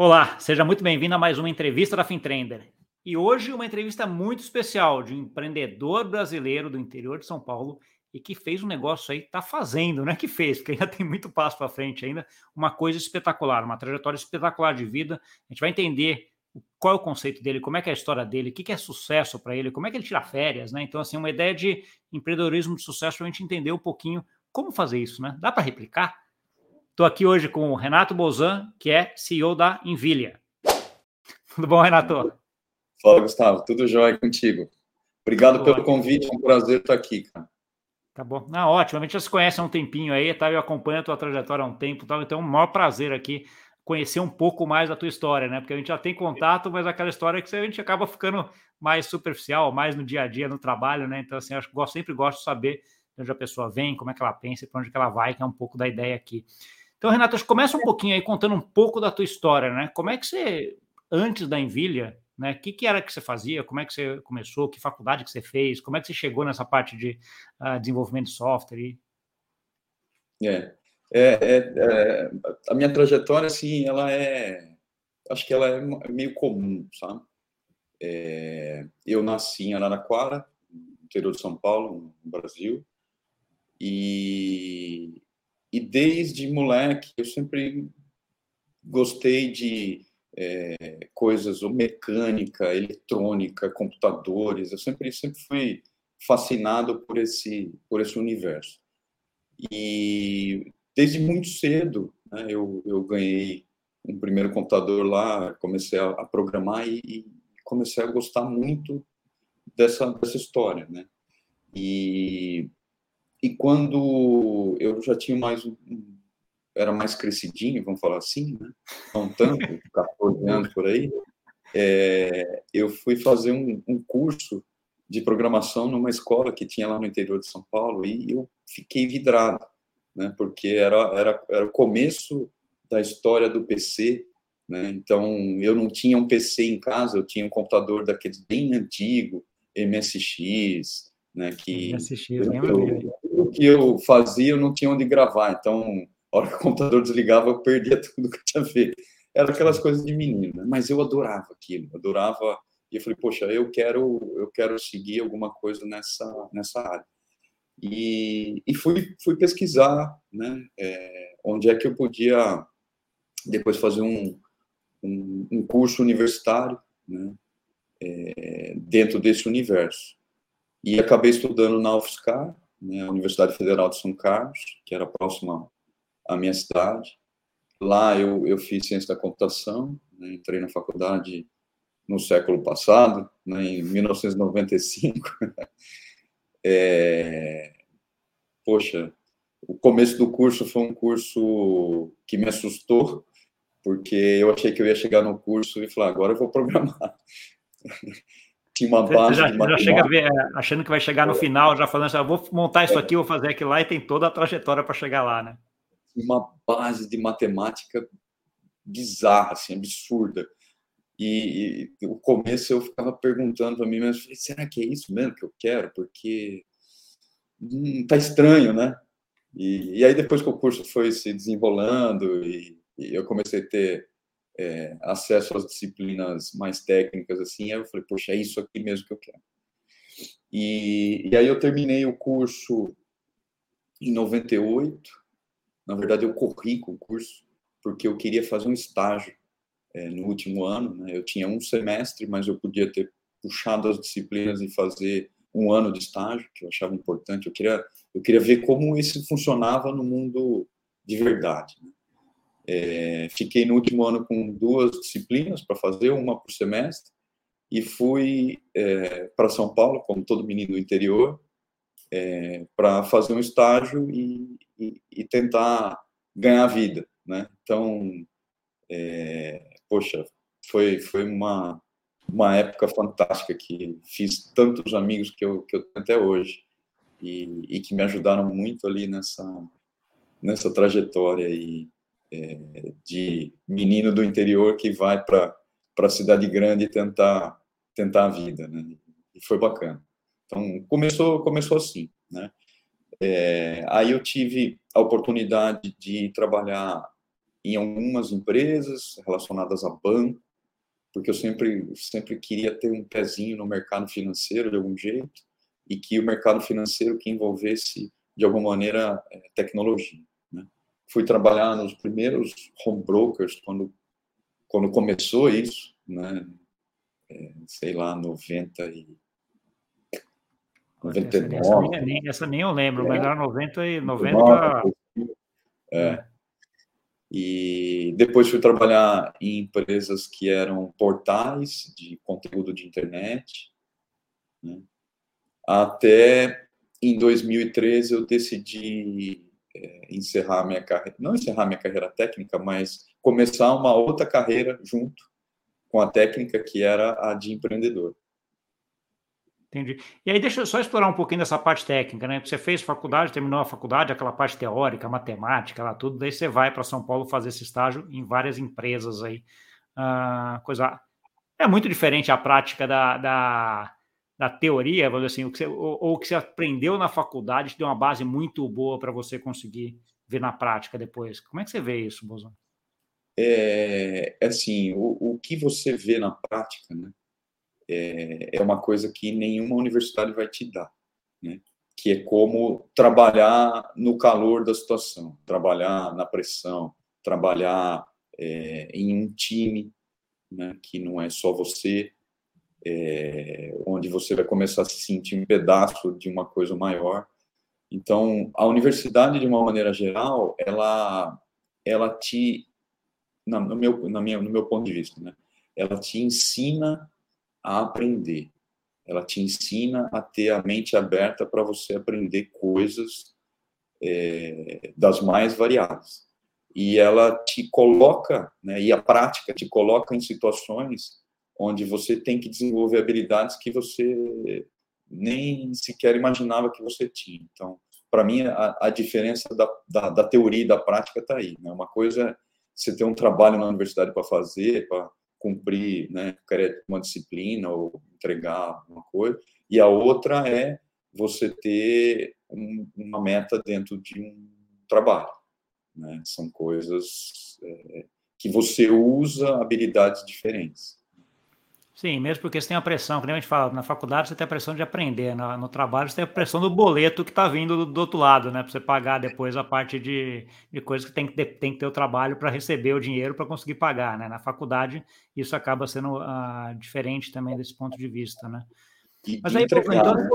Olá, seja muito bem-vindo a mais uma entrevista da Fintrender. E hoje uma entrevista muito especial de um empreendedor brasileiro do interior de São Paulo e que fez um negócio aí, está fazendo, não é que fez, porque ainda tem muito passo para frente ainda, uma coisa espetacular, uma trajetória espetacular de vida. A gente vai entender qual é o conceito dele, como é que é a história dele, o que, é sucesso para ele, como é que ele tira férias, né? Então, assim, uma ideia de empreendedorismo de sucesso para a gente entender um pouquinho como fazer isso, né? Dá para replicar? Estou aqui hoje com o Renato Bozan, que é CEO da Envilha. Tudo bom, Renato? Fala, Gustavo. Tudo jóia contigo. Obrigado pelo convite, é um prazer estar aqui, cara. Tá bom. Ah, ótimo. A gente já se conhece há um tempinho aí, tá? Eu acompanho a tua trajetória há um tempo, tá? então é um maior prazer aqui conhecer um pouco mais da tua história, né? Porque a gente já tem contato, mas aquela história que a gente acaba ficando mais superficial, mais no dia a dia, no trabalho, né? Então, assim, eu gosto, sempre gosto de saber de onde a pessoa vem, como é que ela pensa e para onde que ela vai, que é um pouco da ideia aqui. Então, Renato, começa um pouquinho aí contando um pouco da tua história, né? Como é que você, antes da Envilha, né? O que, que era que você fazia? Como é que você começou? Que faculdade que você fez? Como é que você chegou nessa parte de uh, desenvolvimento de software? É, é, é, é, a minha trajetória, assim, ela é, acho que ela é meio comum, sabe? É, eu nasci em Araraquara, interior de São Paulo, no Brasil, e, e desde moleque eu sempre gostei de é, coisas ou mecânica, eletrônica, computadores. Eu sempre sempre fui fascinado por esse por esse universo. E desde muito cedo, né, eu, eu ganhei um primeiro computador lá, comecei a, a programar e, e, comecei a gostar muito dessa, dessa história, né? E, e quando eu já tinha mais era mais crescidinho, vamos falar assim, né? Não tanto, 14 anos por aí, é, eu fui fazer um, um curso de programação numa escola que tinha lá no interior de São Paulo e eu fiquei vidrado né? Porque era, era, era o começo da história do PC, né? Então eu não tinha um PC em casa, eu tinha um computador daqueles bem antigo, MSX, né? Que MSX, eu, que eu fazia eu não tinha onde gravar, então a hora que o computador desligava eu perdia tudo que eu tinha feito. Era aquelas coisas de menino, né? mas eu adorava aquilo, adorava e eu falei, poxa, eu quero, eu quero seguir alguma coisa nessa, nessa área. E, e fui, fui pesquisar né, é, onde é que eu podia depois fazer um, um, um curso universitário né, é, dentro desse universo. E acabei estudando na UFSCar, né, a Universidade Federal de São Carlos, que era próxima à minha cidade. Lá eu, eu fiz ciência da computação, né, entrei na faculdade no século passado, né, em 1995. É, poxa, o começo do curso foi um curso que me assustou, porque eu achei que eu ia chegar no curso e falar, agora eu vou programar. Tinha uma base. Você já, já chega ver, é, achando que vai chegar no final, já falando assim, ah, vou montar isso aqui, vou fazer aquilo lá, e tem toda a trajetória para chegar lá, né? Uma base de matemática bizarra, assim, absurda. E, e, o começo eu ficava perguntando para mim mas será que é isso mesmo que eu quero? Porque hum, tá estranho, né? E, e, aí depois que o curso foi se desenrolando e, e eu comecei a ter é, acesso às disciplinas mais técnicas, assim, aí eu falei, poxa, é isso aqui mesmo que eu quero. E, e aí eu terminei o curso em 98. Na verdade, eu corri com o curso porque eu queria fazer um estágio é, no último ano. Né? Eu tinha um semestre, mas eu podia ter puxado as disciplinas e fazer um ano de estágio, que eu achava importante. Eu queria, eu queria ver como isso funcionava no mundo de verdade. Né? É, fiquei no último ano com duas disciplinas para fazer, uma por semestre, e fui é, para São Paulo, como todo menino do interior, é, para fazer um estágio e, e, e, tentar ganhar vida, né? Então, é, poxa, foi foi uma uma época fantástica que fiz tantos amigos que eu, que eu tenho até hoje e, e que me ajudaram muito ali nessa nessa trajetória aí, é, de menino do interior que vai para a cidade grande tentar tentar a vida, né? E foi bacana. Então começou começou assim, né? É, aí eu tive a oportunidade de trabalhar em algumas empresas relacionadas a banco, porque eu sempre, sempre queria ter um pezinho no mercado financeiro de algum jeito, e que o mercado financeiro que envolvesse, de alguma maneira, é, tecnologia. Fui trabalhar nos primeiros home brokers, quando, quando começou isso, né? É, sei lá, 90 e 99. Essa nem, essa nem eu lembro, é. mas era 90 e 90. É. é. E depois fui trabalhar em empresas que eram portais de conteúdo de internet. Né? Até em 2013 eu decidi é, encerrar minha carreira, não encerrar minha carreira técnica, mas começar uma outra carreira junto com a técnica que era a de empreendedor. Entendi. E aí, deixa eu só explorar um pouquinho dessa parte técnica, né? Você fez faculdade, terminou a faculdade, aquela parte teórica, matemática, lá tudo, daí você vai para São Paulo fazer esse estágio em várias empresas aí. Ah, coisa. É muito diferente a prática da, da, da teoria, vamos assim, o que você, ou, ou o que você aprendeu na faculdade deu uma base muito boa para você conseguir ver na prática depois. Como é que você vê isso, Bozão? É, é assim, o, o que você vê na prática, né? é, é uma coisa que nenhuma universidade vai te dar, né? que é como trabalhar no calor da situação, trabalhar na pressão, trabalhar é, em um time, né, que não é só você, é, onde você vai começar a se sentir um pedaço de uma coisa maior. Então, a universidade, de uma maneira geral, ela, ela te, no meu, na minha, no meu ponto de vista, né, ela te ensina a aprender. Ela te ensina a ter a mente aberta para você aprender coisas é, das mais variadas. E ela te coloca, né, e a prática te coloca em situações onde você tem que desenvolver habilidades que você nem sequer imaginava que você tinha. Então, para mim, a, a diferença da, da, da, teoria e da prática está aí. Né? Uma coisa é você ter um trabalho na universidade para fazer, para cumprir né, uma disciplina ou entregar uma coisa, e a outra é você ter um, uma meta dentro de um trabalho. Né? São coisas é, que você usa habilidades diferentes. Sim, mesmo porque você tem a pressão, como a gente fala, na faculdade você tem a pressão de aprender, no, no trabalho você tem a pressão do boleto que está vindo do, do, outro lado, né? Para você pagar depois a parte de, de coisas que tem que ter, tem que ter o trabalho para receber o dinheiro para conseguir pagar, né? Na faculdade isso acaba sendo uh, diferente também desse ponto de vista, né? E Mas aí, entregar, então... né?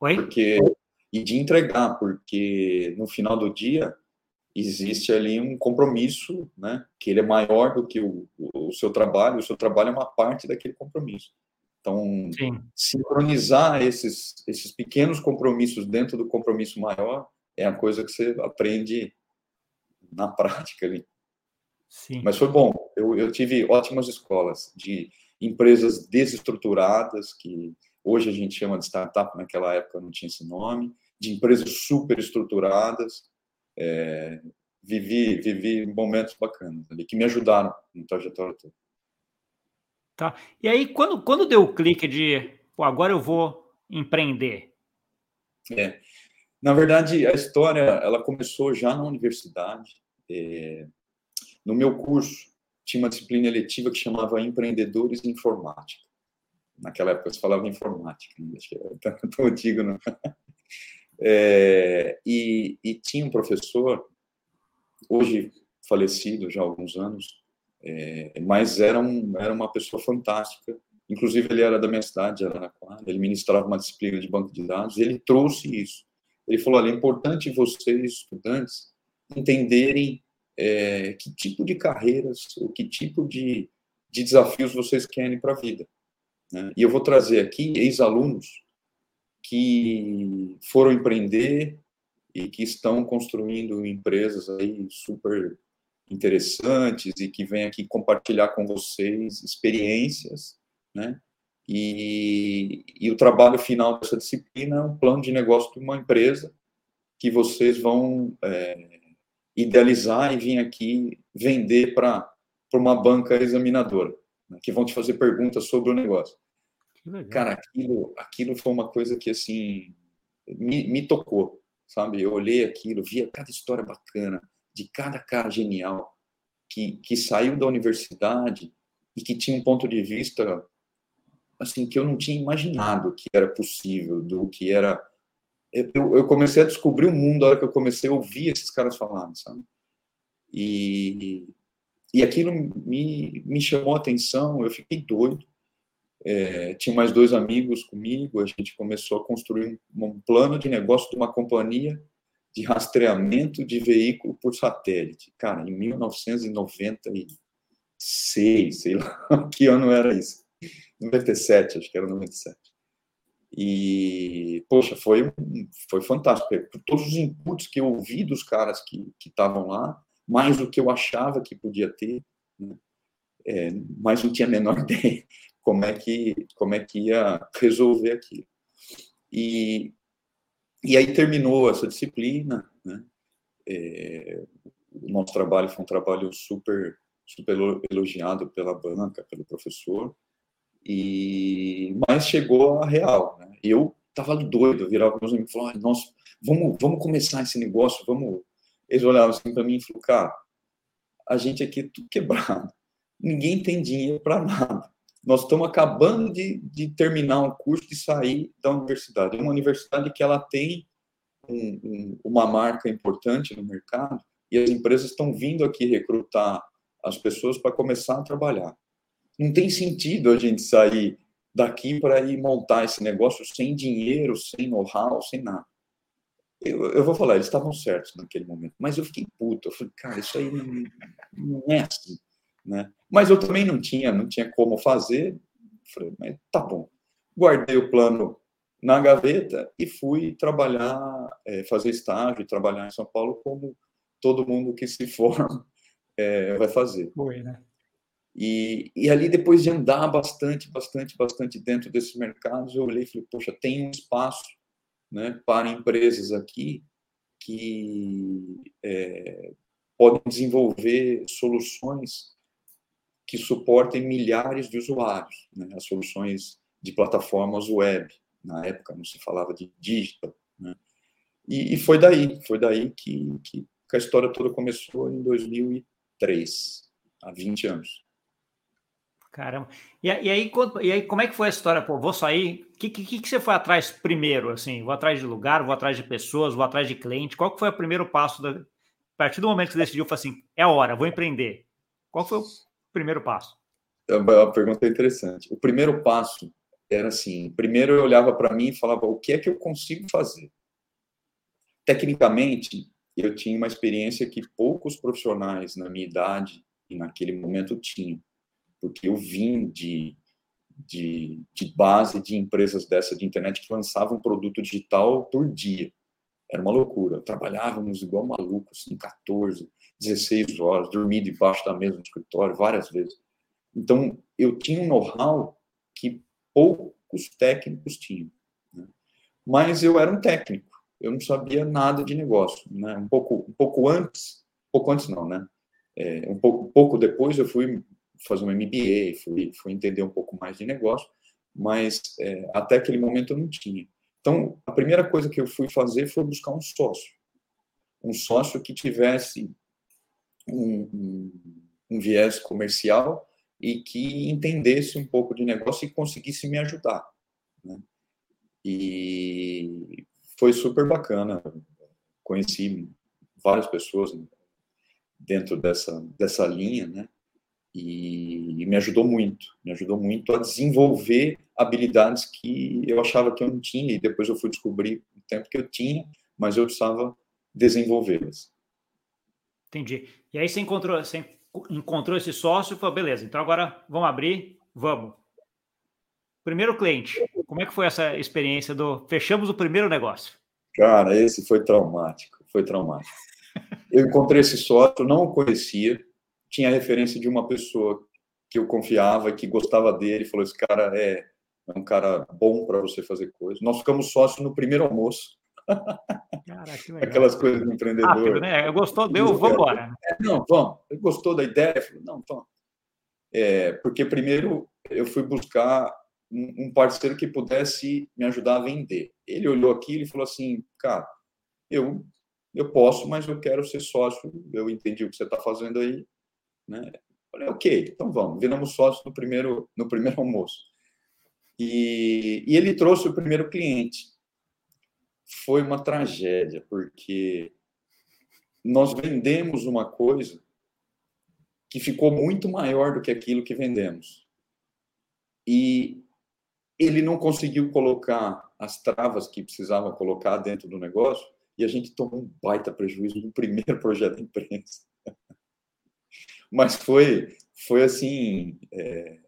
Oi? Porque, e de entregar, porque no final do dia existe ali um compromisso, né, que ele é maior do que o, o seu trabalho, o seu trabalho é uma parte daquele compromisso. Então, Sim. sincronizar esses, esses pequenos compromissos dentro do compromisso maior é a coisa que você aprende na prática ali. Sim. Mas foi bom. Eu, eu tive ótimas escolas de empresas desestruturadas, que hoje a gente chama de startup, naquela época não tinha esse nome, de empresas super estruturadas, é, vivi, vivi momentos bacanas ali, que me ajudaram no trajetória toda. Tá. E aí, quando, quando deu o clique de, pô, agora eu vou empreender? É. Na verdade, a história, ela começou já na universidade. É, no meu curso, tinha uma disciplina eletiva que chamava Empreendedores em Informática. Naquela época se falava informática, né? acho que era tão antigo, não? É, e, e, tinha um professor, hoje falecido já há alguns anos, é, mas era, um, era uma pessoa fantástica. Inclusive, ele era da minha cidade, Araraquara, ele ministrava uma disciplina de banco de dados, ele trouxe isso. Ele falou: olha, é importante vocês, estudantes, entenderem é, que tipo de carreiras, ou que tipo de, de desafios vocês querem para a vida. Né? E eu vou trazer aqui ex-alunos que foram empreender e que estão construindo empresas aí super interessantes e que vêm aqui compartilhar com vocês experiências, né? E, e o trabalho final dessa disciplina é um plano de negócio de uma empresa que vocês vão é, idealizar e vir aqui vender para uma banca examinadora, né? que vão te fazer perguntas sobre o negócio. Cara, aquilo, aquilo foi uma coisa que, assim, me, me tocou, sabe? Eu olhei aquilo, via cada história bacana, de cada cara genial, que, que saiu da universidade e que tinha um ponto de vista assim que eu não tinha imaginado que era possível, do que era eu, eu comecei a descobrir o mundo na hora que eu comecei a ouvir esses caras falando, sabe? E, e aquilo me, me chamou a atenção, eu fiquei doido. É, tinha mais dois amigos comigo, a gente começou a construir um, um plano de negócio de uma companhia de rastreamento de veículo por satélite. Cara, em 1996, sei lá, que ano era isso? 97, acho que era 97. E, poxa, foi, foi fantástico. Todos os inputs que eu ouvi dos caras que estavam lá, mais do que eu achava que podia ter, né? é, mas não tinha a menor ideia como é que, como é que ia resolver aquilo. E, e aí terminou essa disciplina, né? É, o nosso trabalho foi um trabalho super, super elogiado pela banca, pelo professor, e mas chegou a real, né? Eu tava doido, eu virava meus amigos e falava, nossa, vamos, vamos começar esse negócio, vamos. Eles olhavam assim para mim e falaram, cara, a gente aqui é tudo quebrado, ninguém tem dinheiro para nada. Nós estamos acabando de, de terminar um curso de sair da universidade. Uma universidade que ela tem um, um, uma marca importante no mercado e as empresas estão vindo aqui recrutar as pessoas para começar a trabalhar. Não tem sentido a gente sair daqui para ir montar esse negócio sem dinheiro, sem know-how, sem nada. Eu, eu, vou falar, eles estavam certos naquele momento, mas eu fiquei puto. Eu falei, cara, isso aí não, não é assim, né? Mas eu também não tinha, não tinha como fazer. Falei, mas tá bom. Guardei o plano na gaveta e fui trabalhar, é, fazer estágio, trabalhar em São Paulo como todo mundo que se forma é, vai fazer. Foi, né? E, e ali, depois de andar bastante, bastante, bastante dentro desses mercados, eu olhei e falei, poxa, tem um espaço né, para empresas aqui que é, podem desenvolver soluções que suportem milhares de usuários, né, as soluções de plataformas web. Na época não se falava de digital. Né? E, e, foi daí, foi daí que, que a história toda começou em 2003, há 20 anos. Caramba. E, e, aí, e aí, como é que foi a história? Pô, vou sair. O que, que, que você foi atrás primeiro? Assim, vou atrás de lugar, vou atrás de pessoas, vou atrás de cliente. Qual que foi o primeiro passo? Da... A partir do momento que você decidiu, foi assim: é a hora, vou empreender. Qual foi o primeiro passo? É uma pergunta interessante. O primeiro passo era assim: primeiro eu olhava para mim e falava, o que é que eu consigo fazer? Tecnicamente, eu tinha uma experiência que poucos profissionais na minha idade e naquele momento tinham porque eu vim de, de, de base de empresas dessa de internet que lançavam produto digital por dia. Era uma loucura. Trabalhávamos igual malucos, em 14, 16 horas, dormia debaixo da mesa no escritório várias vezes. Então, eu tinha um know-how que poucos técnicos tinham. Né? Mas eu era um técnico, eu não sabia nada de negócio. Né? Um, pouco, um pouco antes, pouco antes não, né? É, um pouco, pouco depois eu fui fazer um MBA, fui, fui entender um pouco mais de negócio, mas é, até aquele momento eu não tinha. Então, a primeira coisa que eu fui fazer foi buscar um sócio. Um sócio que tivesse um, um, viés comercial e que entendesse um pouco de negócio e conseguisse me ajudar. Né? E foi super bacana. Conheci várias pessoas dentro dessa, dessa linha, né? e, me ajudou muito, me ajudou muito a desenvolver habilidades que eu achava que eu não tinha e depois eu fui descobrir o tempo que eu tinha, mas eu precisava desenvolvê-las. Entendi. E aí você encontrou, você encontrou esse sócio e falou, beleza, então agora vamos abrir, vamos. Primeiro cliente, como é que foi essa experiência do fechamos o primeiro negócio? Cara, esse foi traumático, foi traumático. Eu encontrei esse sócio, não o conhecia, tinha a referência de uma pessoa que eu confiava, que gostava dele, falou: esse cara é, é um cara bom para você fazer coisas. Nós ficamos sócios no primeiro almoço. Caraca, Aquelas coisas do empreendedor. Rápido, né? Gostou, deu, vamos embora. É, não, vamos. Gostou da ideia? Falei, não, vamos. É, porque primeiro eu fui buscar um, um parceiro que pudesse me ajudar a vender. Ele olhou aquilo e falou assim, cara, eu eu posso, mas eu quero ser sócio. Eu entendi o que você está fazendo aí Né? Falei, ok, então vamos. Viramos sócios no primeiro, no primeiro almoço. E, e ele trouxe o primeiro cliente. Foi uma tragédia, porque nós vendemos uma coisa que ficou muito maior do que aquilo que vendemos. E ele não conseguiu colocar as travas que precisava colocar dentro do negócio e a gente tomou um baita prejuízo no primeiro projeto da imprensa. Mas foi, foi assim, é,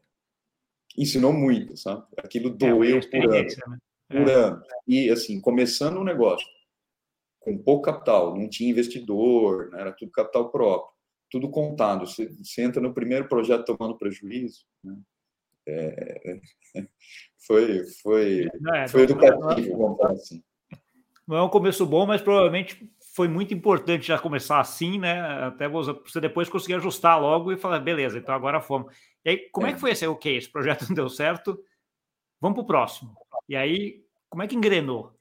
ensinou muito, sabe? Aquilo é, doeu é, por ano. Né? Por é. ano. E, assim, começando um negócio com pouco capital, não tinha investidor, né? era tudo capital próprio tudo contado. Você, você entra no primeiro projeto tomando prejuízo. Né? É, foi foi, é, foi educativo, vamos falar assim. Não é um começo bom, mas provavelmente foi muito importante já começar assim, né? Até você depois conseguir ajustar logo e falar, beleza, então agora fomos. E aí, como é, é que foi esse? Ok, esse projeto não deu certo, vamos para o próximo. E aí, como é que engrenou?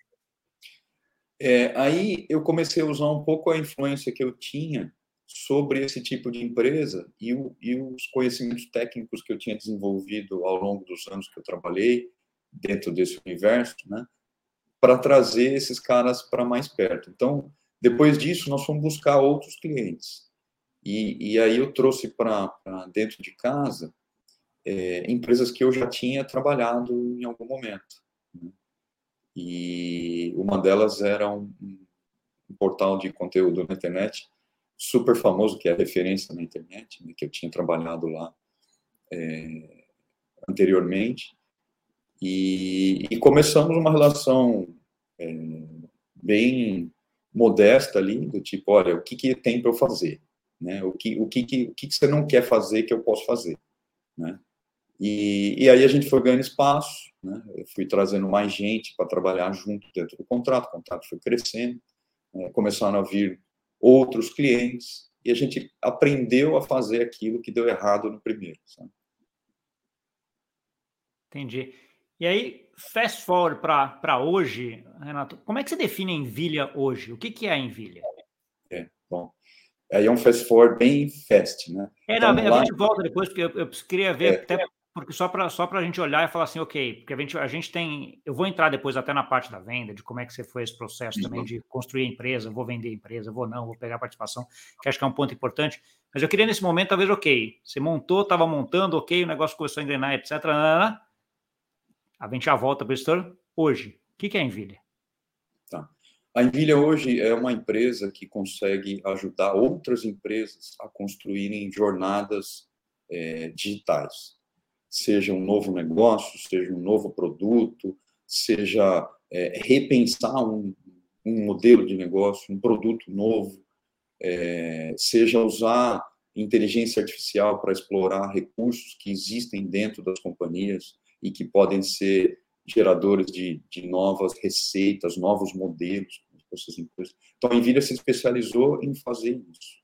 É, aí eu comecei a usar um pouco a influência que eu tinha sobre esse tipo de empresa e, o, e, os conhecimentos técnicos que eu tinha desenvolvido ao longo dos anos que eu trabalhei dentro desse universo, né, para trazer esses caras para mais perto. Então, depois disso, nós fomos buscar outros clientes. E, e aí eu trouxe para dentro de casa é, empresas que eu já tinha trabalhado em algum momento. E uma delas era um, um portal de conteúdo na internet super famoso, que é referência na internet, né, que eu tinha trabalhado lá é, anteriormente. E, e, começamos uma relação é, bem modesta ali, do tipo, olha, o que, que tem para eu fazer? Né? O, que, o, que, que, o que, que você não quer fazer que eu posso fazer? Né? E, e aí a gente foi ganhando espaço, né? eu fui trazendo mais gente para trabalhar junto dentro do contrato, o contrato foi crescendo, né? começaram a vir outros clientes, e a gente aprendeu a fazer aquilo que deu errado no primeiro. Sabe? Entendi. E aí, fast forward para hoje, Renato, como é que você define a Envilha hoje? O que, que é a Envilha? É, bom, aí é um fast forward bem fast, né? É, então, a gente volta depois, porque eu, eu queria ver é, até porque só para só a gente olhar e falar assim, ok, porque a gente, a gente tem. Eu vou entrar depois até na parte da venda, de como é que você foi esse processo uhum. também de construir a empresa, vou vender a empresa, vou não, vou pegar a participação, que acho que é um ponto importante. Mas eu queria nesse momento, talvez, ok, você montou, estava montando, ok, o negócio começou a engrenar, etc. A gente já volta para o Hoje, o que é a Envilha? Tá. A Envilha hoje é uma empresa que consegue ajudar outras empresas a construírem jornadas é, digitais seja um novo negócio, seja um novo produto, seja é, repensar um, um, modelo de negócio, um produto novo, é, seja usar inteligência artificial para explorar recursos que existem dentro das companhias e que podem ser geradores de, de novas receitas, novos modelos essas empresas. Então, a Nvidia se especializou em fazer isso.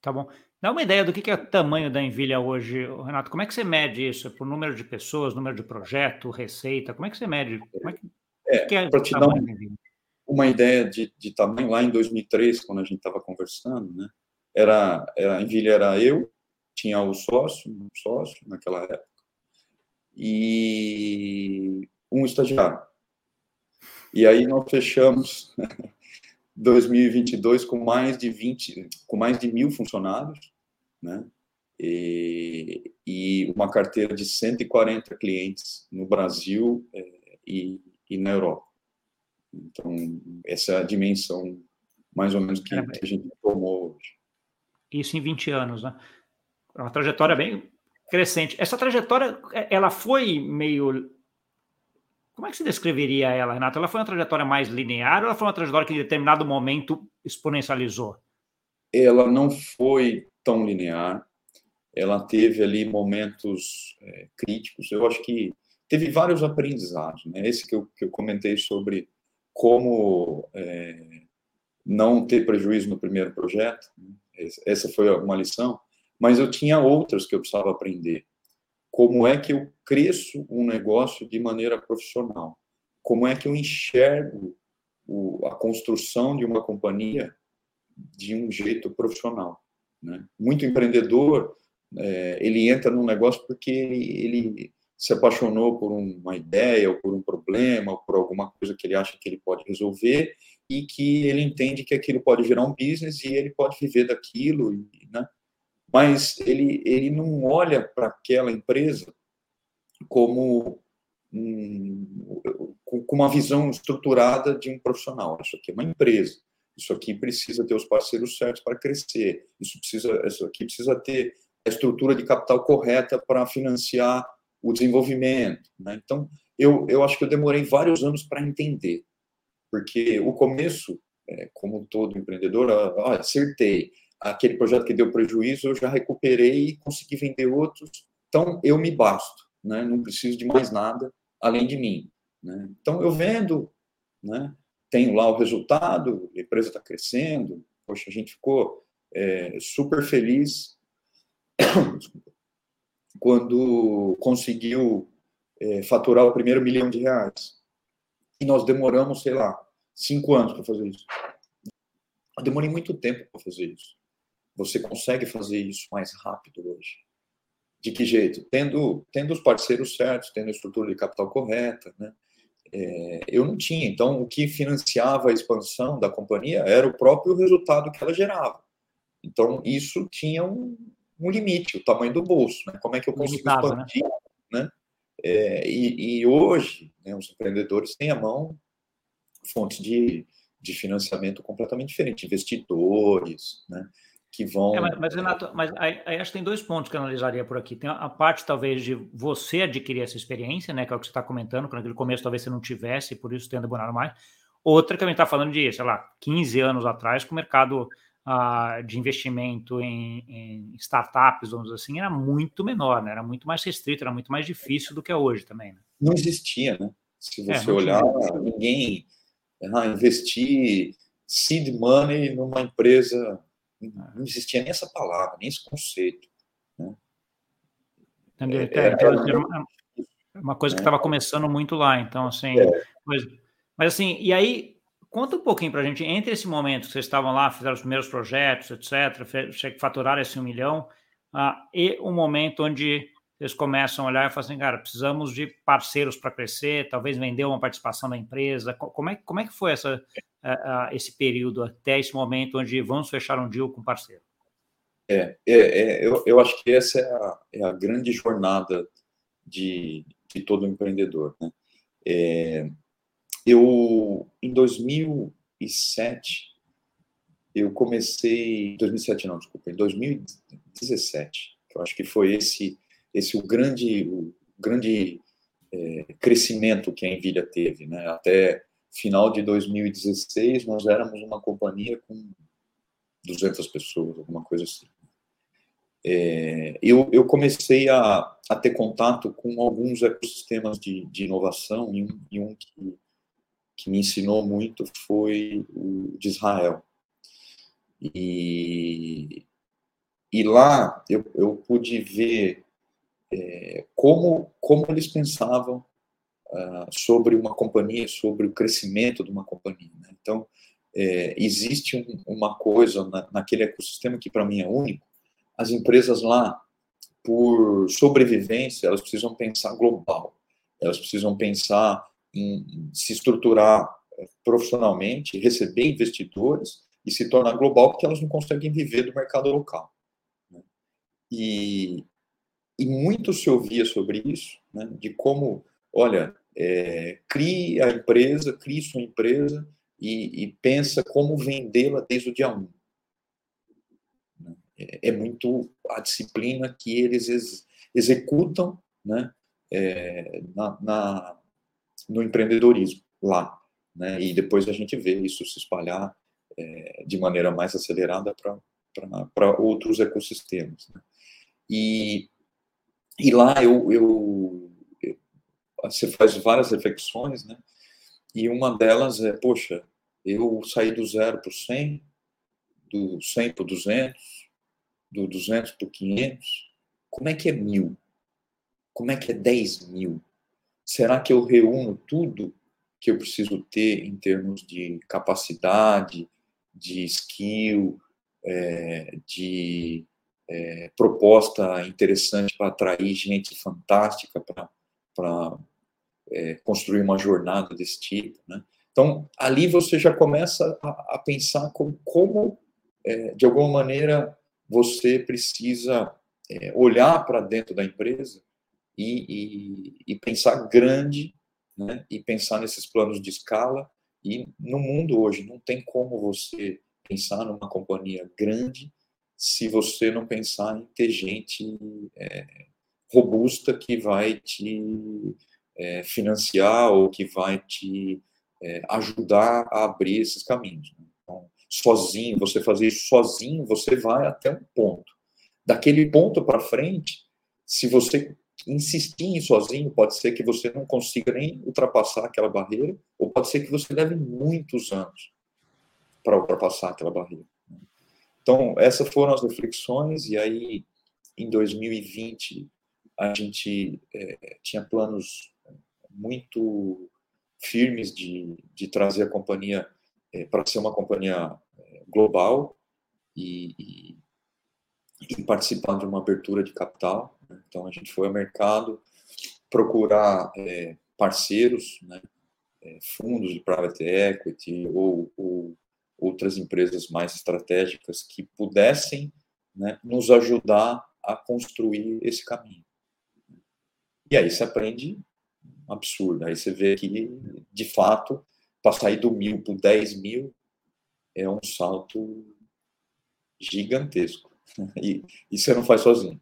Tá bom. Dá uma ideia do que é o tamanho da Envilha hoje, Renato. Como é que você mede isso? É por número de pessoas, número de projeto, receita? Como é que você mede? Como é que, é, que é para te dar um, uma ideia de, de, tamanho, lá em 2003, quando a gente estava conversando, né? Era, era, a Envilha era eu, tinha o sócio, um sócio naquela época, e um estagiário. E aí nós fechamos 2022 com mais de 20, com mais de mil funcionários, né? E, e uma carteira de 140 clientes no Brasil é, e, e, na Europa. Então, essa é a dimensão mais ou menos que, é, que a gente tomou hoje. Isso em 20 anos, né? É uma trajetória bem crescente. Essa trajetória, ela foi meio como é que você descreveria ela, Renato? Ela foi uma trajetória mais linear ou ela foi uma trajetória que em determinado momento exponencializou? Ela não foi tão linear. Ela teve ali momentos é, críticos. Eu acho que teve vários aprendizados. Né? Esse que eu, que eu comentei sobre como é, não ter prejuízo no primeiro projeto. Né? Essa foi uma lição. Mas eu tinha outras que eu precisava aprender como é que eu cresço um negócio de maneira profissional, como é que eu enxergo o, a construção de uma companhia de um jeito profissional. Né? Muito empreendedor, é, ele entra num negócio porque ele, ele se apaixonou por uma ideia, ou por um problema, ou por alguma coisa que ele acha que ele pode resolver, e que ele entende que aquilo pode virar um business e ele pode viver daquilo, né? mas ele, ele não olha para aquela empresa como um, com uma visão estruturada de um profissional. Isso aqui é uma empresa. Isso aqui precisa ter os parceiros certos para crescer. Isso precisa, isso aqui precisa ter a estrutura de capital correta para financiar o desenvolvimento. Né? Então, eu, eu acho que eu demorei vários anos para entender, porque o começo, é, como todo empreendedor, ah, acertei. Aquele projeto que deu prejuízo, eu já recuperei e consegui vender outros. Então, eu me basto, né? não preciso de mais nada além de mim. Né? Então, eu vendo, né? Tenho lá o resultado, a empresa está crescendo, poxa, a gente ficou é, super feliz quando conseguiu é, faturar o primeiro milhão de reais. E nós demoramos, sei lá, cinco anos para fazer isso. Eu demorei muito tempo para fazer isso. Você consegue fazer isso mais rápido hoje. De que jeito? Tendo, tendo os parceiros certos, tendo a estrutura de capital correta, né? É, eu não tinha. Então, o que financiava a expansão da companhia era o próprio resultado que ela gerava. Então, isso tinha um, um limite, o tamanho do bolso. Né? Como é que eu consigo né? expandir? Né? né? É, e, e, hoje, né, os empreendedores têm à mão fontes de, de financiamento completamente diferentes, investidores, né? Que vão. É, mas, Renato, mas aí, acho que tem dois pontos que eu analisaria por aqui. Tem a parte, talvez, de você adquirir essa experiência, né? Que é o que você está comentando, que naquele começo talvez você não tivesse, por isso tenha demorado mais. Outra que a gente está falando de, sei lá, 15 anos atrás, que o mercado ah, de investimento em, em, startups, vamos dizer assim, era muito menor, né? Era muito mais restrito, era muito mais difícil do que é hoje também. Né? Não existia, né? Se é, você é, olhar, tinha. ninguém ah, investir seed money numa empresa não existia nem essa palavra, nem esse conceito. Né? Entendeu? É, é, então, assim, é uma, uma coisa que estava começando muito lá, então, assim, é. mas, mas assim, e aí, conta um pouquinho para a gente, entre esse momento que vocês estavam lá, fizeram os primeiros projetos, etc., faturaram esse um milhão, uh, e o momento onde eles começam a olhar e falam assim, cara, precisamos de parceiros para crescer, talvez vender uma participação da empresa. Como é, como é que foi essa, esse período até esse momento onde vamos fechar um deal com parceiro? É, é, é eu, eu acho que essa é a, é a grande jornada de, de todo empreendedor. Né? É, eu, em 2007, eu comecei, 2007 não, desculpa, em 2017, eu acho que foi esse esse o grande, o grande é, crescimento que a Nvidia teve, né? Até final de 2016 nós éramos uma companhia com 200 pessoas, alguma coisa assim. É, eu, eu comecei a, a ter contato com alguns ecossistemas de, de inovação e um, e um que, que me ensinou muito foi o de Israel. E, e lá eu, eu pude ver é, como, como eles pensavam uh, sobre uma companhia, sobre o crescimento de uma companhia. Né? Então, é, existe um, uma coisa na, naquele ecossistema que para mim é único. As empresas lá, por sobrevivência, elas precisam pensar global. Elas precisam pensar em, se estruturar é, profissionalmente, receber investidores e se tornar global, porque elas não conseguem viver do mercado local. Né? E, e muito se ouvia sobre isso, né, de como, olha, é, crie a empresa, crie sua empresa e, e pensa como vendê-la desde o dia 1. É, é, muito a disciplina que eles ex, executam né, é, na, na, no empreendedorismo lá. Né, e depois a gente vê isso se espalhar é, de maneira mais acelerada para outros ecossistemas. Né. E e lá eu, eu, eu, você faz várias reflexões, né? E uma delas é, poxa, eu saí do zero para o 100, do 100 para o 200, do 200 para o 500. Como é que é mil? Como é que é 10 mil? Será que eu reúno tudo que eu preciso ter em termos de capacidade, de skill, é, de é, proposta interessante para atrair gente fantástica para é, construir uma jornada desse tipo. Né? Então, ali você já começa a, a pensar como, como é, de alguma maneira, você precisa é, olhar para dentro da empresa e, e, e pensar grande, né? e pensar nesses planos de escala. E no mundo hoje, não tem como você pensar numa companhia grande se você não pensar em ter gente é, robusta que vai te é, financiar ou que vai te é, ajudar a abrir esses caminhos. Né? Então, sozinho, você fazer isso sozinho, você vai até um ponto. Daquele ponto para frente, se você insistir em sozinho, pode ser que você não consiga nem ultrapassar aquela barreira, ou pode ser que você leve muitos anos para ultrapassar aquela barreira. Então, essas foram as reflexões, e aí, em 2020, a gente é, tinha planos muito firmes de, de trazer a companhia é, para ser uma companhia é, global e, e, e, participar de uma abertura de capital. Né? Então, a gente foi ao mercado procurar é, parceiros, né? É, fundos de private equity ou, ou outras empresas mais estratégicas que pudessem né, nos ajudar a construir esse caminho. E aí você aprende um absurdo. Aí você vê que, de fato, para sair do mil para o 10 mil é um salto gigantesco. E, e você não faz sozinho.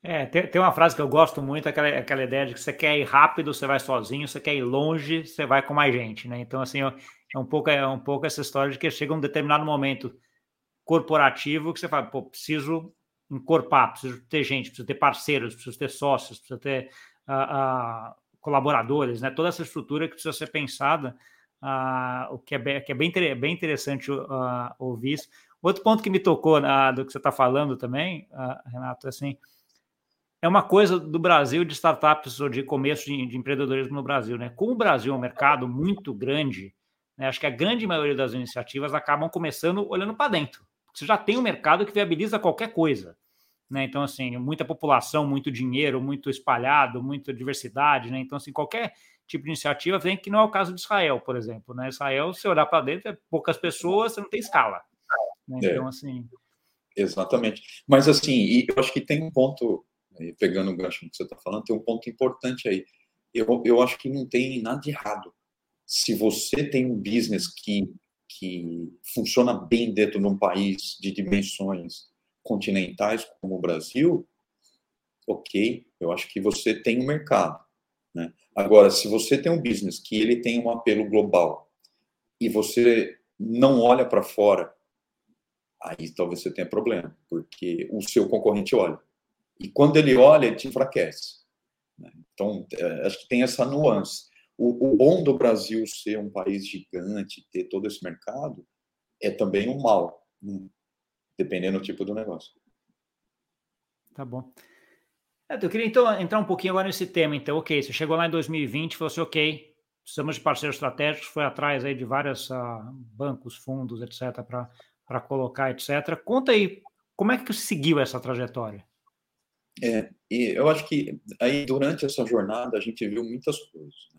É, tem, tem uma frase que eu gosto muito, aquela, aquela ideia de que você quer ir rápido, você vai sozinho, você quer ir longe, você vai com mais gente, né? Então, assim, eu, é um pouco, é um pouco essa história de que chega um determinado momento corporativo que você fala, pô, preciso encorpar, preciso ter gente, preciso ter parceiros, preciso ter sócios, preciso ter uh, uh, colaboradores, né? Toda essa estrutura que precisa ser pensada, uh, o que é bem, que é bem, bem interessante ouvir isso. Outro ponto que me tocou do que você está falando também, Renato, assim, é uma coisa do Brasil de startups ou de começo de, de empreendedorismo no Brasil, né? Como o Brasil é um mercado muito grande, né? Acho que a grande maioria das iniciativas acabam começando olhando para dentro. Você já tem um mercado que viabiliza qualquer coisa. Né? Então, assim, muita população, muito dinheiro, muito espalhado, muita diversidade. Né? Então, assim, qualquer tipo de iniciativa vem que não é o caso de Israel, por exemplo. Né? Israel, se olhar para dentro, é poucas pessoas, você não tem escala. Né? É. Então, é. assim. Exatamente. Mas, assim, eu acho que tem um ponto, pegando o gancho que você está falando, tem um ponto importante aí. Eu, eu acho que não tem nada de errado se você tem um business que, que funciona bem dentro de um país de dimensões continentais como o Brasil, ok, eu acho que você tem um mercado. Né? Agora, se você tem um business que ele tem um apelo global e você não olha para fora, aí talvez você tenha problema, porque o seu concorrente olha. E quando ele olha, ele te enfraquece. Né? Então, é, acho que tem essa nuance. O, o, bom do Brasil ser um país gigante, ter todo esse mercado, é também um mal, né? dependendo do tipo do negócio. Tá bom. É, eu queria então entrar um pouquinho agora nesse tema. Então, ok, você chegou lá em 2020 e falou assim, ok, precisamos de parceiros estratégicos, foi atrás aí de vários uh, bancos, fundos, etc., para colocar, etc. Conta aí, como é que seguiu essa trajetória? É, e eu acho que aí durante essa jornada a gente viu muitas coisas.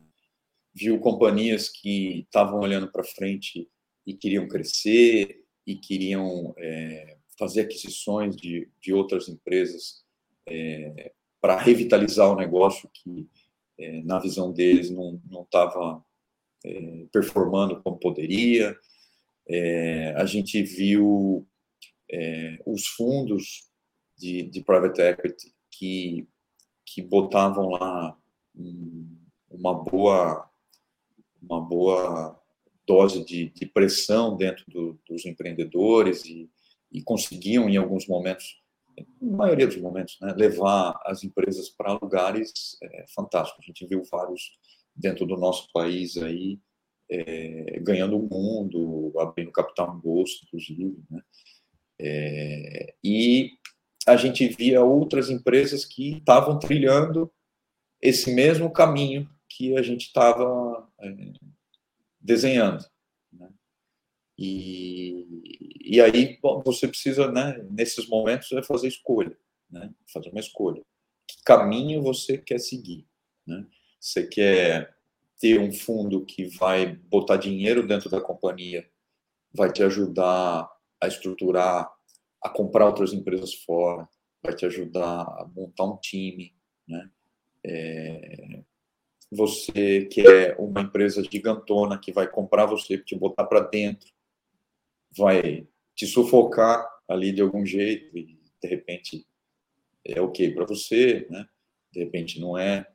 Viu companhias que estavam olhando para frente e queriam crescer e queriam é, fazer aquisições de, de outras empresas é, para revitalizar o negócio que, é, na visão deles, não estava é, performando como poderia. É, a gente viu é, os fundos de, de private equity que, que botavam lá uma boa uma boa dose de, de pressão dentro do, dos empreendedores e, e, conseguiam, em alguns momentos, na maioria dos momentos, né, levar as empresas para lugares é, fantásticos. A gente viu vários dentro do nosso país aí é, ganhando o mundo, abrindo capital em bolsa, inclusive, né? É, e a gente via outras empresas que estavam trilhando esse mesmo caminho que a gente estava é, desenhando. Né? E, e aí bom, você precisa, né, nesses momentos, é fazer escolha, né, fazer uma escolha. Que caminho você quer seguir? Né? Você quer ter um fundo que vai botar dinheiro dentro da companhia, vai te ajudar a estruturar, a comprar outras empresas fora, vai te ajudar a montar um time, né? É, você quer uma empresa gigantona que vai comprar você, te botar para dentro, vai te sufocar ali de algum jeito e de repente é ok para você, né? De repente não é.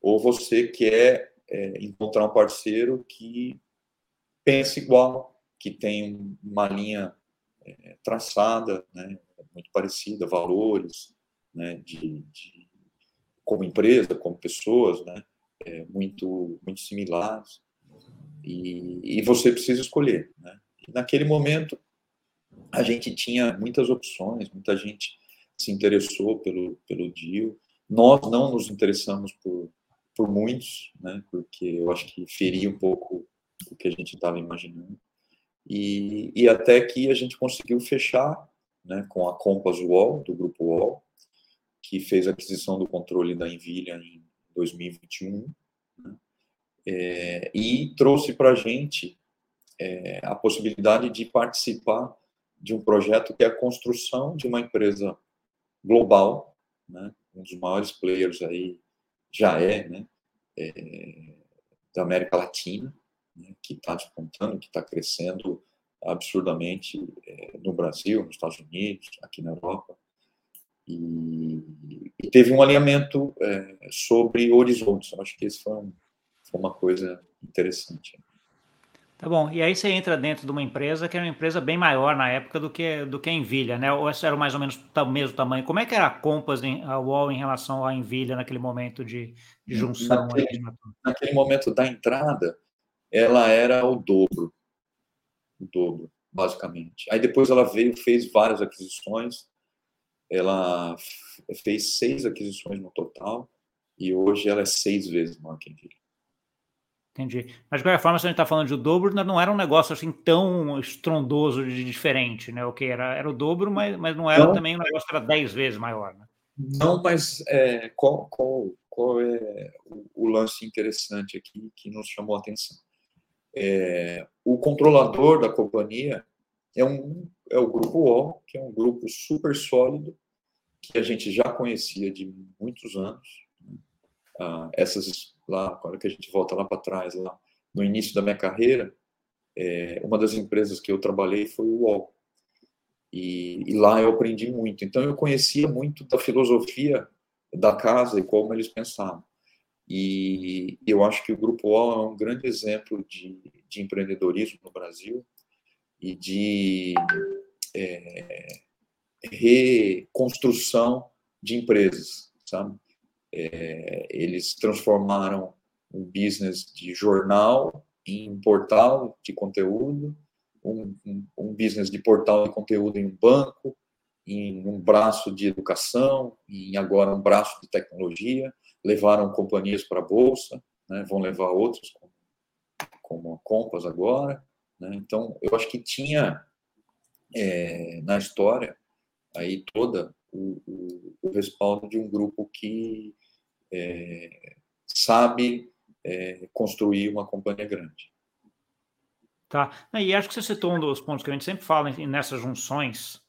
Ou você quer é, encontrar um parceiro que pense igual, que tem uma linha é, traçada, né? Muito parecida, valores, né? De, de como empresa, como pessoas, né? É, muito muito similares. E, e você precisa escolher, né? naquele momento, a gente tinha muitas opções, muita gente se interessou pelo, pelo deal. Nós não nos interessamos por, por muitos, né, porque eu acho que feria um pouco o que a gente estava imaginando. E, e até que a gente conseguiu fechar né, com a Compass Wall, do Grupo Wall, que fez a aquisição do controle da Envilha em 2021, né, é, e trouxe para a gente é, a possibilidade de participar de um projeto que é a construção de uma empresa global, né? um dos maiores players aí já é, né? É, da América Latina, né? que está despontando, que está crescendo absurdamente é, no Brasil, nos Estados Unidos, aqui na Europa. E, e teve um alinhamento é, sobre horizontes. Eu acho que isso foi, um, foi uma coisa interessante. Tá bom. E aí você entra dentro de uma empresa que era uma empresa bem maior na época do que do que a Envilha, né? Ou era mais ou menos o mesmo tamanho. Como é que era a Compass, a Wall em relação à Envilha naquele momento de, de junção? Naquele, aí, naquele momento da entrada, ela era o dobro, o dobro, basicamente. Aí depois ela veio, fez várias aquisições. Ela fez seis aquisições no total e hoje ela é seis vezes maior que a Envilha. Entendi. Mas de qualquer forma, se a gente está falando de o dobro, não era um negócio assim tão estrondoso de diferente, né? O que era, era o dobro, mas, mas não era não, também um negócio que era dez vezes maior, né? Não, mas é, qual, qual, qual é o, o, lance interessante aqui que nos chamou a atenção? É, o controlador da companhia é, um, é o Grupo O, que é um grupo super sólido, que a gente já conhecia de muitos anos. Né? Ah, essas lá, agora que a gente volta lá para trás, lá no início da minha carreira, é, uma das empresas que eu trabalhei foi o UOL. E, e, lá eu aprendi muito. Então eu conhecia muito da filosofia da casa e como eles pensavam. E eu acho que o Grupo UOL é um grande exemplo de, de empreendedorismo no Brasil e de é, reconstrução de empresas, sabe? É, eles transformaram um business de jornal em um portal de conteúdo, um, um, um, business de portal de conteúdo em um banco, em um braço de educação, em agora um braço de tecnologia, levaram companhias para a bolsa, né, vão levar outras, como, como a Compass agora. Né, então, eu acho que tinha é, na história aí toda o, o, o respaldo de um grupo que é, sabe é, construir uma companhia grande. Tá. E acho que você citou um dos pontos que a gente sempre fala nessas junções.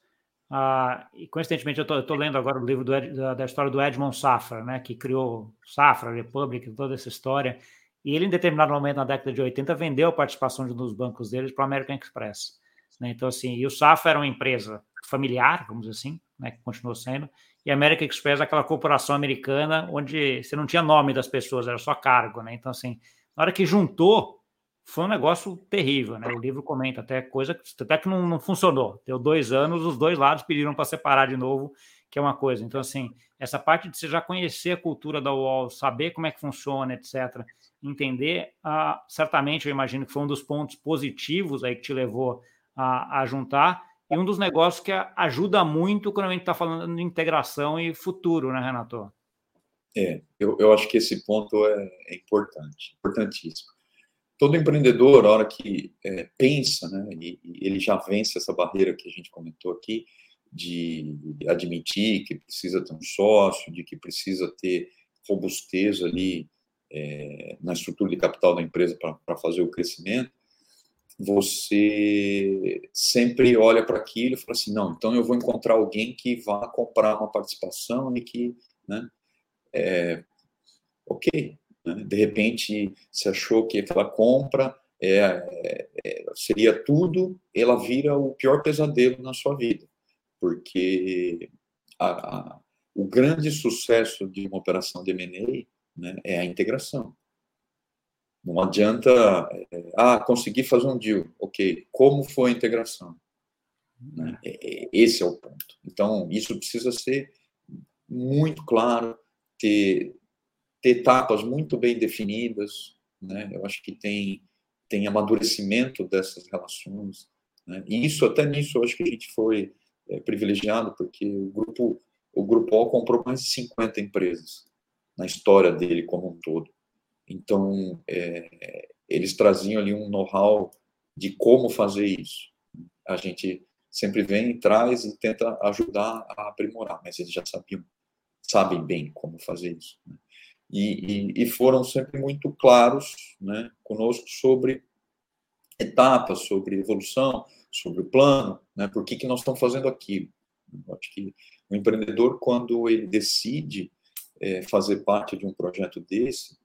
Ah, e coincidentemente, eu estou lendo agora o livro Ed, da, da, história do Edmond Safra, né, que criou Safra, Republic, toda essa história. E ele, em determinado momento na década de 80, vendeu a participação de um dos bancos deles para a American Express. Né? Então, assim, e o Safra era uma empresa familiar, vamos dizer assim, né, que continuou sendo, e American Express aquela corporação americana onde você não tinha nome das pessoas, era só cargo, né? Então, assim, na hora que juntou, foi um negócio terrível, né? O livro comenta até coisa até que não, não funcionou. Deu dois anos, os dois lados pediram para separar de novo, que é uma coisa. Então, assim, essa parte de você já conhecer a cultura da UOL, saber como é que funciona, etc., entender, ah, certamente eu imagino que foi um dos pontos positivos aí que te levou a, a juntar e um dos negócios que ajuda muito quando a gente está falando de integração e futuro, né, Renato? É, eu, eu acho que esse ponto é, é importante, importantíssimo. todo empreendedor, a hora que é, pensa, né, e, e, ele já vence essa barreira que a gente comentou aqui, de admitir que precisa ter um sócio, de que precisa ter robustez ali é, na estrutura de capital da empresa para fazer o crescimento, você sempre olha para aquilo e fala assim, não, então eu vou encontrar alguém que vá comprar uma participação e que, né, é, ok, né, de repente você achou que aquela compra é, é, seria tudo, ela vira o pior pesadelo na sua vida, porque a, a, o grande sucesso de uma operação de M&A né, é a integração. Não adianta, é, ah, consegui fazer um deal, ok, como foi a integração? Né? É, é, esse é o ponto. Então, isso precisa ser muito claro, ter, ter etapas muito bem definidas, né? eu acho que tem, tem amadurecimento dessas relações, né? e isso, até nisso, eu acho que a gente foi é, privilegiado, porque o grupo, o grupo O comprou mais de 50 empresas na história dele como um todo. Então, é, eles traziam ali um know-how de como fazer isso. A gente sempre vem, traz e tenta ajudar a aprimorar, mas eles já sabiam, sabem bem como fazer isso. Né? E, e, e, foram sempre muito claros né, conosco sobre etapas, sobre evolução, sobre o plano, né, por que, que nós estamos fazendo aquilo. Eu acho que o empreendedor, quando ele decide é, fazer parte de um projeto desse,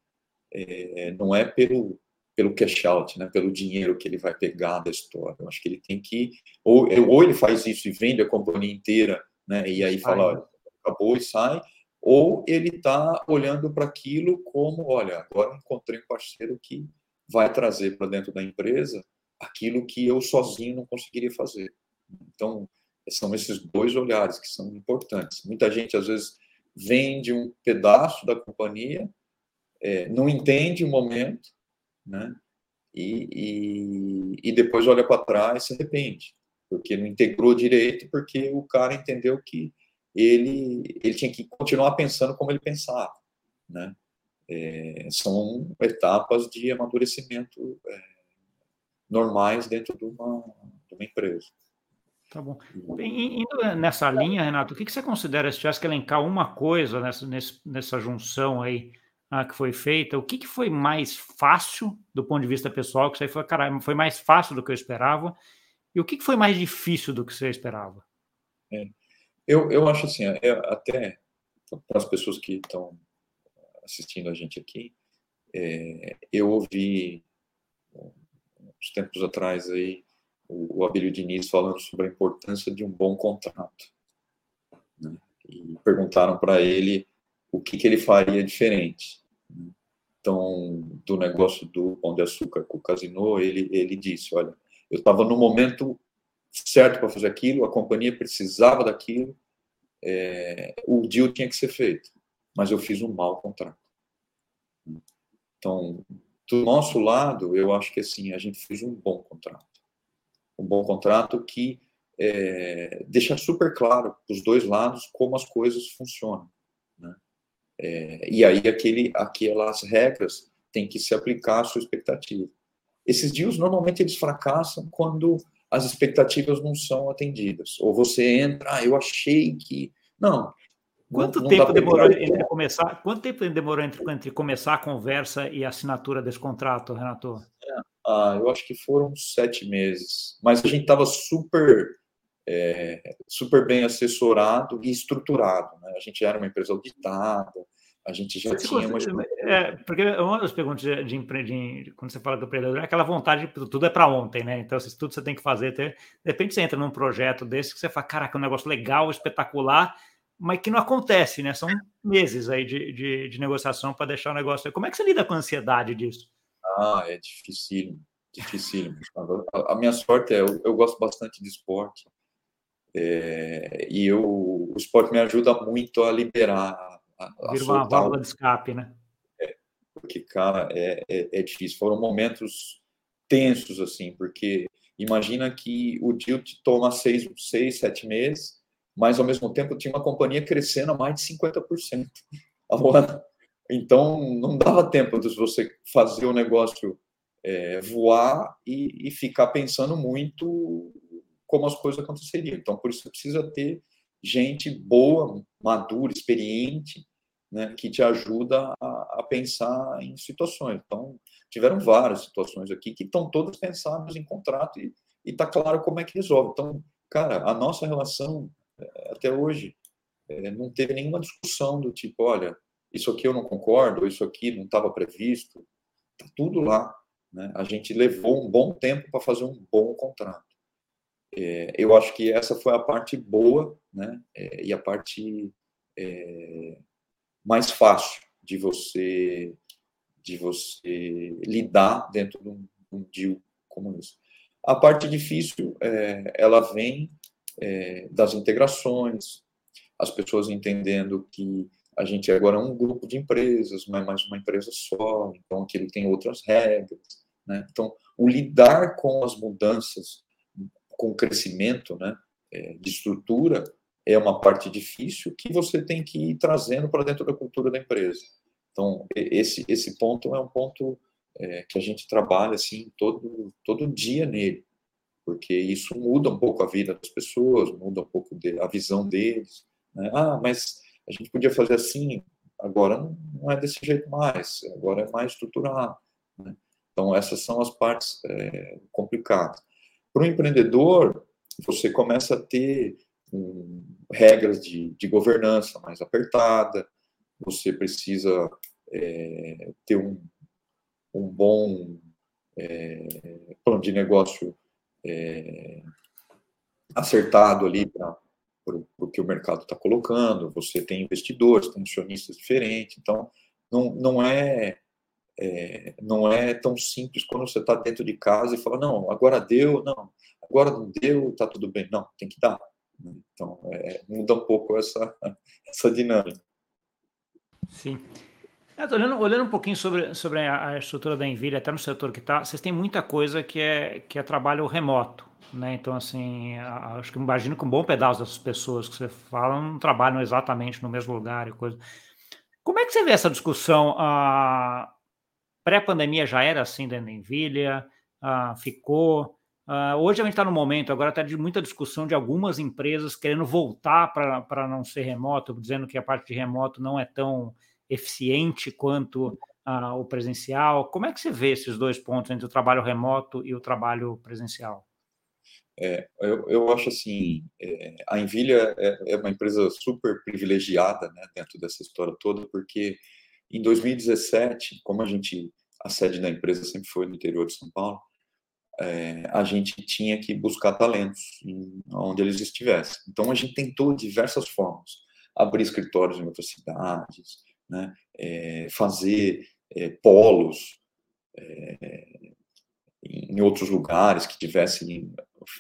é, não é pelo pelo cash out, né, pelo dinheiro que ele vai pegar da história. Eu acho que ele tem que ou, ou ele faz isso e vende a companhia inteira, né, e aí fala, olha, acabou e sai, ou ele está olhando para aquilo como, olha, agora encontrei um parceiro que vai trazer para dentro da empresa aquilo que eu sozinho não conseguiria fazer. Então, são esses dois olhares que são importantes. Muita gente, às vezes, vende um pedaço da companhia, é, não entende o momento, né? E, e, e depois olha para trás e se arrepende, porque não integrou direito, porque o cara entendeu que ele, ele tinha que continuar pensando como ele pensava, né? É, são etapas de amadurecimento é, normais dentro de uma, de uma empresa. Tá bom. Indo nessa linha, Renato, o que, você considera, se tivesse que elencar uma coisa nessa, nessa junção aí ah, que foi feita, o que, que foi mais fácil do ponto de vista pessoal, que você foi, caralho, foi mais fácil do que eu esperava, e o que, que foi mais difícil do que você esperava? É, eu, eu acho assim, é, até para as pessoas que estão assistindo a gente aqui, é, eu ouvi uns tempos atrás aí o, o Abílio Diniz falando sobre a importância de um bom contrato. Né? E perguntaram para ele o que, que, ele faria diferente. Né? Então, do negócio do Pão de Açúcar com o Casino, ele, ele disse, olha, eu estava no momento certo para fazer aquilo, a companhia precisava daquilo, é, o deal tinha que ser feito, mas eu fiz um mau contrato. Então, do nosso lado, eu acho que assim, a gente fez um bom contrato um bom contrato que é, deixa super claro para os dois lados como as coisas funcionam. É, e aí aquele, aquelas regras têm que se aplicar à sua expectativa. Esses deals normalmente eles fracassam quando as expectativas não são atendidas. Ou você entra, ah, eu achei que. Não. Quanto não, tempo demorou entre começar? Quanto tempo demorou entre, entre começar a conversa e a assinatura desse contrato, Renato? É, ah, eu acho que foram sete meses. Mas a gente estava super, é, super bem assessorado e estruturado. Né? A gente era uma empresa auditada, a gente já você tinha uma. É, porque uma das perguntas de, de, de, quando você fala do empreendedor é aquela vontade de tudo é para ontem, né? Então, se tudo você tem que fazer, ter, de repente você entra num projeto desse que você fala, caraca, um negócio legal, espetacular, mas que não acontece, né? São meses aí de, de, de negociação para deixar o negócio. Como é que você lida com a ansiedade disso? Ah, é difícil, difícil. A, a minha sorte é, eu, eu gosto bastante de esporte. É, e eu, o esporte me ajuda muito a liberar. A, a Vira uma válvula de escape, né? É, porque, cara, é, é, é, difícil. Foram momentos tensos, assim, porque imagina que o deal te toma seis, seis, sete meses, mas ao mesmo tempo tinha uma companhia crescendo a mais de 50% ao ano. Então, não dava tempo de você fazer o negócio é, voar e, e, ficar pensando muito como as coisas aconteceriam. Então, por isso precisa ter gente boa, madura, experiente, né, que te ajuda a, a, pensar em situações. Então, tiveram várias situações aqui que estão todas pensadas em contrato e está claro como é que resolve. Então, cara, a nossa relação é, até hoje é, não teve nenhuma discussão do tipo, olha, isso aqui eu não concordo, isso aqui não estava previsto, está tudo lá. Né? A gente levou um bom tempo para fazer um bom contrato. É, eu acho que essa foi a parte boa né? É, e a parte é, mais fácil de você de você lidar dentro de um, um deal como esse. A parte difícil, é, ela vem é, das integrações, as pessoas entendendo que a gente agora é um grupo de empresas, não é mais uma empresa só, então aquilo tem outras regras. Né? Então, o lidar com as mudanças, com o crescimento né, é, de estrutura, é uma parte difícil que você tem que ir trazendo para dentro da cultura da empresa. Então, esse, esse ponto é um ponto é, que a gente trabalha assim todo, todo dia nele, porque isso muda um pouco a vida das pessoas, muda um pouco de, a visão deles. Né? Ah, mas a gente podia fazer assim, agora não é desse jeito mais, agora é mais estruturado. Né? Então, essas são as partes é, complicadas. Para o empreendedor, você começa a ter um, regras de, de, governança mais apertada, você precisa é, ter um, um bom é, plano de negócio é, acertado ali para o que o mercado está colocando, você tem investidores, tem acionistas diferentes, então não, não é, é, não é tão simples quando você está dentro de casa e fala, não, agora deu, não, agora não deu, está tudo bem. Não, tem que dar. Então, é, muda um pouco essa, essa dinâmica. Sim. Olhando, olhando um pouquinho sobre, sobre a, estrutura da Nvidia, até no setor que está, vocês têm muita coisa que é, que é trabalho remoto. Né? Então, assim, acho que imagino que um bom pedaço dessas pessoas que você fala não trabalham exatamente no mesmo lugar e coisa. Como é que você vê essa discussão? A pré-pandemia já era assim dentro da Nvidia? ficou? hoje a gente está no momento, agora está de muita discussão de algumas empresas querendo voltar para não ser remoto, dizendo que a parte de remoto não é tão eficiente quanto o presencial. Como é que você vê esses dois pontos entre o trabalho remoto e o trabalho presencial? É, eu, eu acho assim, é, a Envilha é, é, uma empresa super privilegiada né, dentro dessa história toda, porque em 2017, como a gente, a sede da empresa sempre foi no interior de São Paulo, é, a gente tinha que buscar talentos em, onde eles estivessem. Então a gente tentou diversas formas, abrir escritórios em outras cidades, né, é, fazer é, polos em outros lugares que tivessem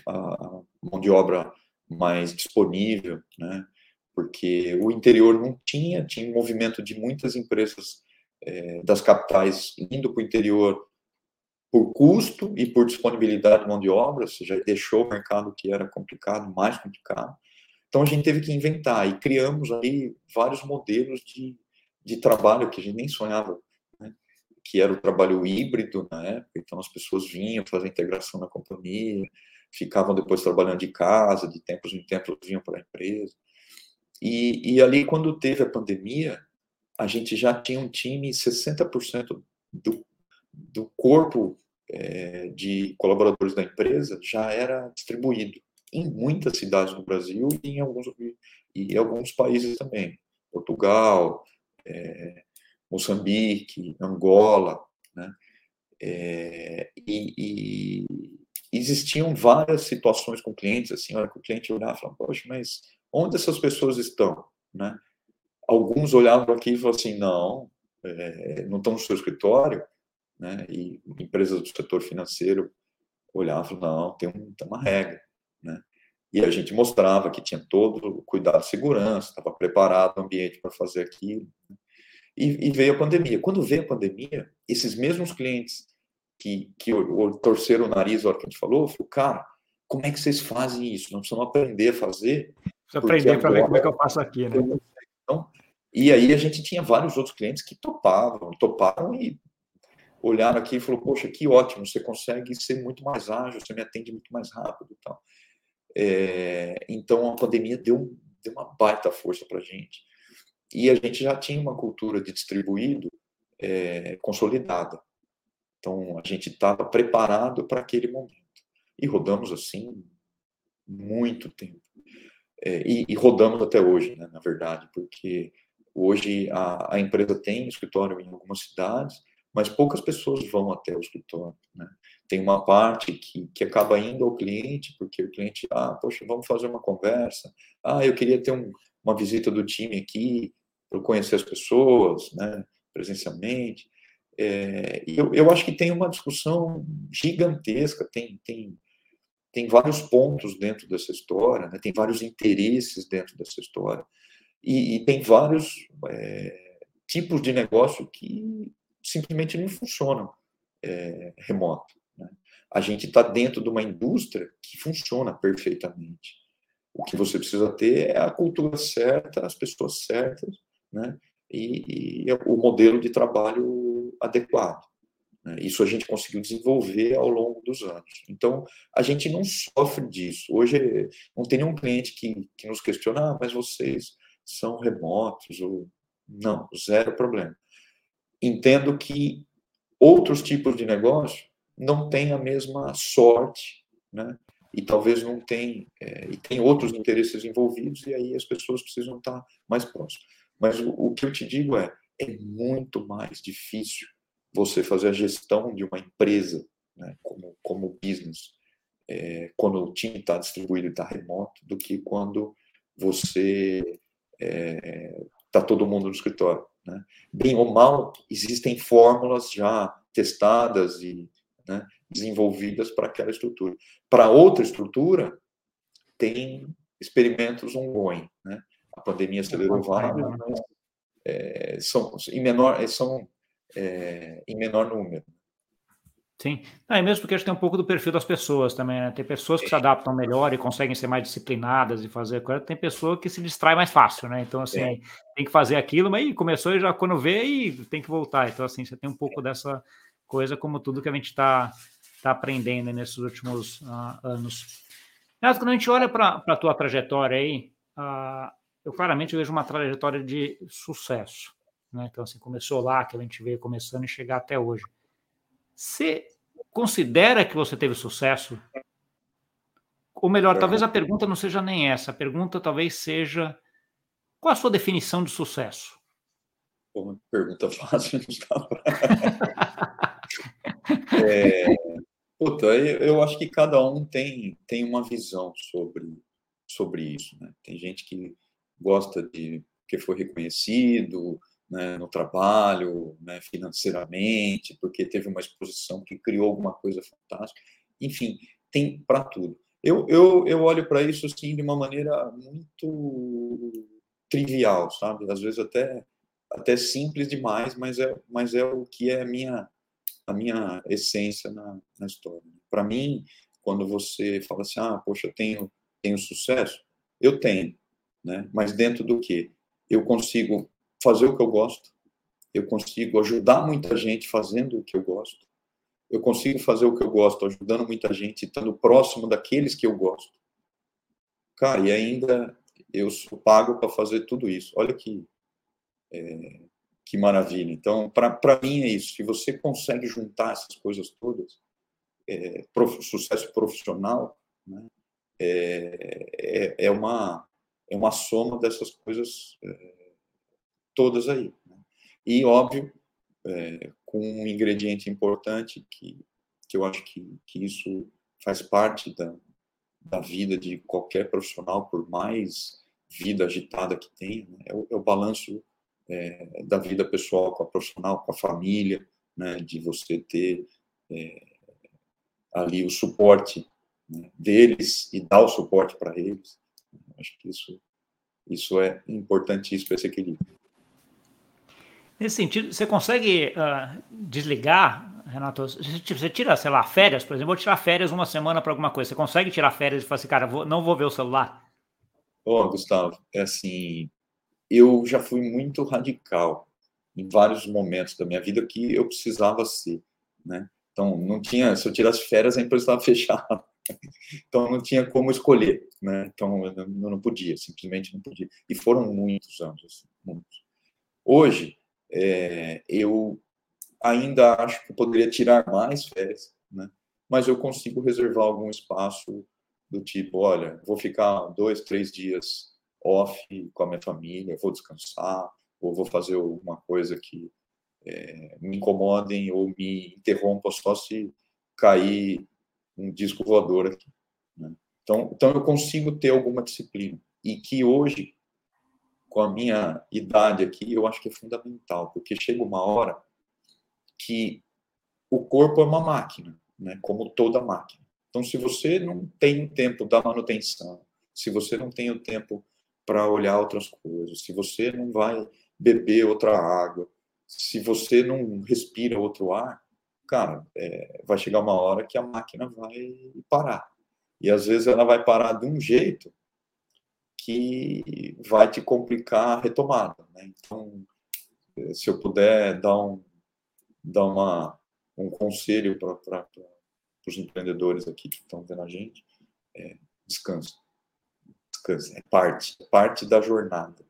a mão de obra mais disponível, né? Porque o interior não tinha, tinha um movimento de muitas empresas é, das capitais indo para o interior por custo e por disponibilidade de mão de obra, ou seja, deixou o mercado que era complicado, mais complicado. Então a gente teve que inventar e criamos aí vários modelos de, de trabalho que a gente nem sonhava que era o trabalho híbrido na época, então as pessoas vinham fazer integração na companhia, ficavam depois trabalhando de casa, de tempos em tempos vinham para a empresa. E, e ali, quando teve a pandemia, a gente já tinha um time, 60% do, do corpo é, de colaboradores da empresa já era distribuído em muitas cidades do Brasil e em alguns, e alguns países também. Portugal, é, Moçambique, Angola, né? É, e, e, existiam várias situações com clientes, assim, hora que o cliente olhava e falava, poxa, mas onde essas pessoas estão, né? Alguns olhavam aqui e falavam assim, não, é, não estão no seu escritório, né? E empresas do setor financeiro olhavam, não, tem, um, tem uma regra, né? E a gente mostrava que tinha todo o cuidado de segurança, estava preparado o ambiente para fazer aquilo. Né? E, e, veio a pandemia. Quando veio a pandemia, esses mesmos clientes que, que torceram o nariz na hora que a gente falou, falou, cara, como é que vocês fazem isso? Não precisamos aprender a fazer. Aprender para ver como é que eu faço aqui, né? Então, e aí a gente tinha vários outros clientes que topavam, toparam e olharam aqui e falou, poxa, que ótimo, você consegue ser muito mais ágil, você me atende muito mais rápido e tal. É, então, a pandemia deu, deu uma baita força para a gente. E a gente já tinha uma cultura de distribuído é, consolidada. Então, a gente estava preparado para aquele momento. E rodamos assim muito tempo. É, e, e, rodamos até hoje, né, na verdade, porque hoje a, a, empresa tem escritório em algumas cidades, mas poucas pessoas vão até o escritório. Né? Tem uma parte que, que acaba indo ao cliente, porque o cliente, ah, poxa, vamos fazer uma conversa, ah, eu queria ter um, uma visita do time aqui, para conhecer as pessoas, né, presencialmente. É, eu, eu acho que tem uma discussão gigantesca, tem, tem, tem vários pontos dentro dessa história, né, tem vários interesses dentro dessa história, e, e tem vários é, tipos de negócio que simplesmente não funcionam é, remoto. Né? A gente está dentro de uma indústria que funciona perfeitamente. O que você precisa ter é a cultura certa, as pessoas certas, né? e, e o modelo de trabalho adequado. Né? Isso a gente conseguiu desenvolver ao longo dos anos. Então, a gente não sofre disso. Hoje, não tem nenhum cliente que, que nos questiona, ah, mas vocês são remotos, ou... não, zero problema. Entendo que outros tipos de negócio não têm a mesma sorte, né? e talvez não tem, é, e tem outros interesses envolvidos, e aí as pessoas precisam estar mais próximas. Mas o, o que eu te digo é, é muito mais difícil você fazer a gestão de uma empresa, né, como, como business, é, quando o time está distribuído e está remoto, do que quando você está é, tá todo mundo no escritório. Né? Bem ou mal, existem fórmulas já testadas e né, desenvolvidas para aquela estrutura. Para outra estrutura, tem experimentos ongoing. Né? a pandemia acelerou vários, mas é, são em menor são é, em menor número. Sim, é mesmo porque acho que tem um pouco do perfil das pessoas também, né? Tem pessoas que se adaptam melhor e conseguem ser mais disciplinadas e fazer coisa, tem pessoa que se distrai mais fácil, né? Então, assim, é. tem que fazer aquilo, mas começou e já quando vê e tem que voltar. Então, assim, você tem um pouco dessa coisa, como tudo que a gente está tá aprendendo nesses últimos uh, anos. Mas quando a gente olha para a tua trajetória aí, uh, eu claramente vejo uma trajetória de sucesso. Né? Então, assim, começou lá, que a gente veio começando e chegar até hoje. Você considera que você teve sucesso? Ou melhor, é. talvez a pergunta não seja nem essa. A pergunta talvez seja: qual a sua definição de sucesso? Uma pergunta fácil, é, puta, eu acho que cada um tem, tem uma visão sobre, sobre isso. Né? Tem gente que gosta de que foi reconhecido né, no trabalho, né, financeiramente, porque teve uma exposição que criou alguma coisa fantástica. Enfim, tem para tudo. Eu, eu, eu olho para isso assim de uma maneira muito trivial, sabe? Às vezes até até simples demais, mas é mas é o que é a minha a minha essência na, na história. Para mim, quando você fala assim, ah, poxa, eu tenho tenho sucesso, eu tenho, né? Mas dentro do que eu consigo fazer o que eu gosto, eu consigo ajudar muita gente fazendo o que eu gosto, eu consigo fazer o que eu gosto ajudando muita gente, estando próximo daqueles que eu gosto. Cara, e ainda eu sou pago para fazer tudo isso. Olha que é, que maravilha. Então, para mim é isso. Se você consegue juntar essas coisas todas, é, prof, sucesso profissional, né, é, é, é uma é uma soma dessas coisas é, todas aí. Né? E, óbvio, é, com um ingrediente importante que, que eu acho que, que isso faz parte da, da vida de qualquer profissional, por mais vida agitada que tenha, né? é, o, é, o, balanço é, da vida pessoal com a profissional, com a família, né? de você ter é, ali o suporte né? deles e dar o suporte para eles. Acho que isso, isso é importantíssimo, esse equilíbrio. Nesse sentido, você consegue uh, desligar, Renato? Você tira, sei lá, férias, por exemplo, vou tirar férias uma semana para alguma coisa. Você consegue tirar férias e falar assim, cara, vou, não vou ver o celular? Ô, oh, Gustavo, é assim, eu já fui muito radical em vários momentos da minha vida que eu precisava ser, né? Então, não tinha, se eu tirasse férias, a empresa estava fechada. Então, não tinha como escolher, né? Então, eu não podia, simplesmente não podia. E foram muitos anos, assim, muitos. Hoje, é, eu ainda acho que poderia tirar mais férias, né? Mas eu consigo reservar algum espaço do tipo, olha, vou ficar dois, três dias off com a minha família, vou descansar, ou vou fazer alguma coisa que é, me incomodem ou me interrompam só se cair um disco voador aqui. Né? Então, então eu consigo ter alguma disciplina e que hoje, com a minha idade aqui, eu acho que é fundamental, porque chega uma hora que o corpo é uma máquina, né? Como toda máquina. Então, se você não tem tempo da manutenção, se você não tem o tempo para olhar outras coisas, se você não vai beber outra água, se você não respira outro ar, cara, é, vai chegar uma hora que a máquina vai parar. E às vezes ela vai parar de um jeito que vai te complicar a retomada. Né? Então, se eu puder dar um, dar uma, um conselho para os empreendedores aqui que estão vendo a gente, é, descansa. Descansa, é parte, é parte da jornada.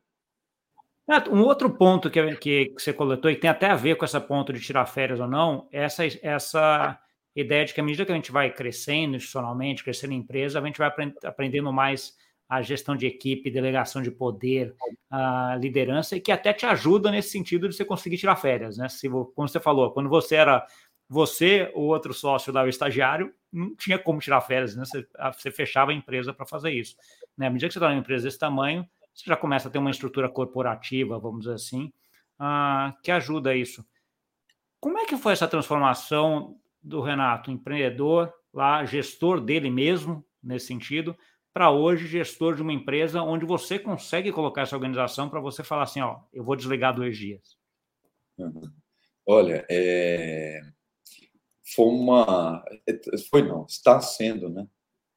Um outro ponto que, que, você coletou, e tem até a ver com essa ponto de tirar férias ou não, é essa, essa ideia de que à medida que a gente vai crescendo institucionalmente, crescendo em empresa, a gente vai aprendendo mais a gestão de equipe, delegação de poder, a liderança, e que até te ajuda nesse sentido de você conseguir tirar férias, né? Se, como você falou, quando você era você, o outro sócio lá, o estagiário, não tinha como tirar férias, né? Você, você fechava a empresa para fazer isso. Né? À medida que você está numa empresa desse tamanho, você já começa a ter uma estrutura corporativa, vamos dizer assim, uh, que ajuda isso. Como é que foi essa transformação do Renato, empreendedor, lá, gestor dele mesmo, nesse sentido, para hoje gestor de uma empresa onde você consegue colocar essa organização para você falar assim, ó, eu vou desligar dois dias? Uhum. Olha, é... foi uma, foi não, está sendo, né?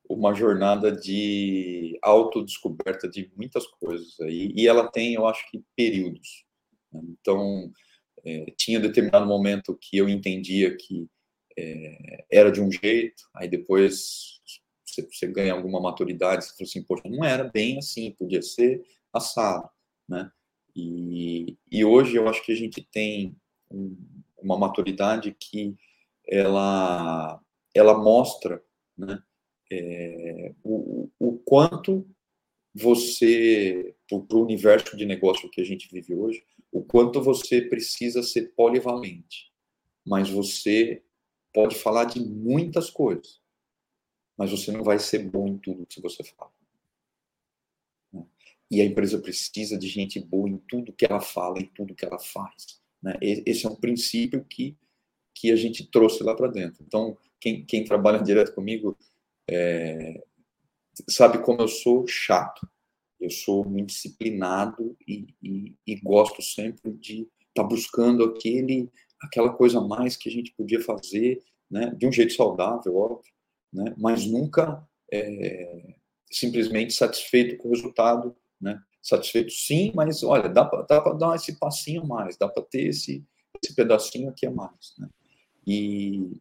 uma jornada de autodescoberta de muitas coisas aí, e ela tem, eu acho que, períodos. Né? Então, é, tinha determinado momento que eu entendia que é, era de um jeito, aí depois você, você, ganha alguma maturidade, você fala assim, poxa, não era bem assim, podia ser assado, né? E, e hoje eu acho que a gente tem um, uma maturidade que ela, ela mostra, né? é, o, o quanto você, para o universo de negócio que a gente vive hoje, o quanto você precisa ser polivalente. Mas você pode falar de muitas coisas, mas você não vai ser bom em tudo que você fala. E a empresa precisa de gente boa em tudo que ela fala, em tudo que ela faz. Né? Esse é um princípio que, que a gente trouxe lá para dentro. Então, quem, quem trabalha direto comigo é, sabe como eu sou chato. Eu sou muito disciplinado e, e, e gosto sempre de estar tá buscando aquele, aquela coisa a mais que a gente podia fazer, né, de um jeito saudável, óbvio, né, mas nunca é, simplesmente satisfeito com o resultado, né, satisfeito sim, mas olha, dá para dar esse passinho mais, dá para ter esse, esse pedacinho aqui a mais, né, e,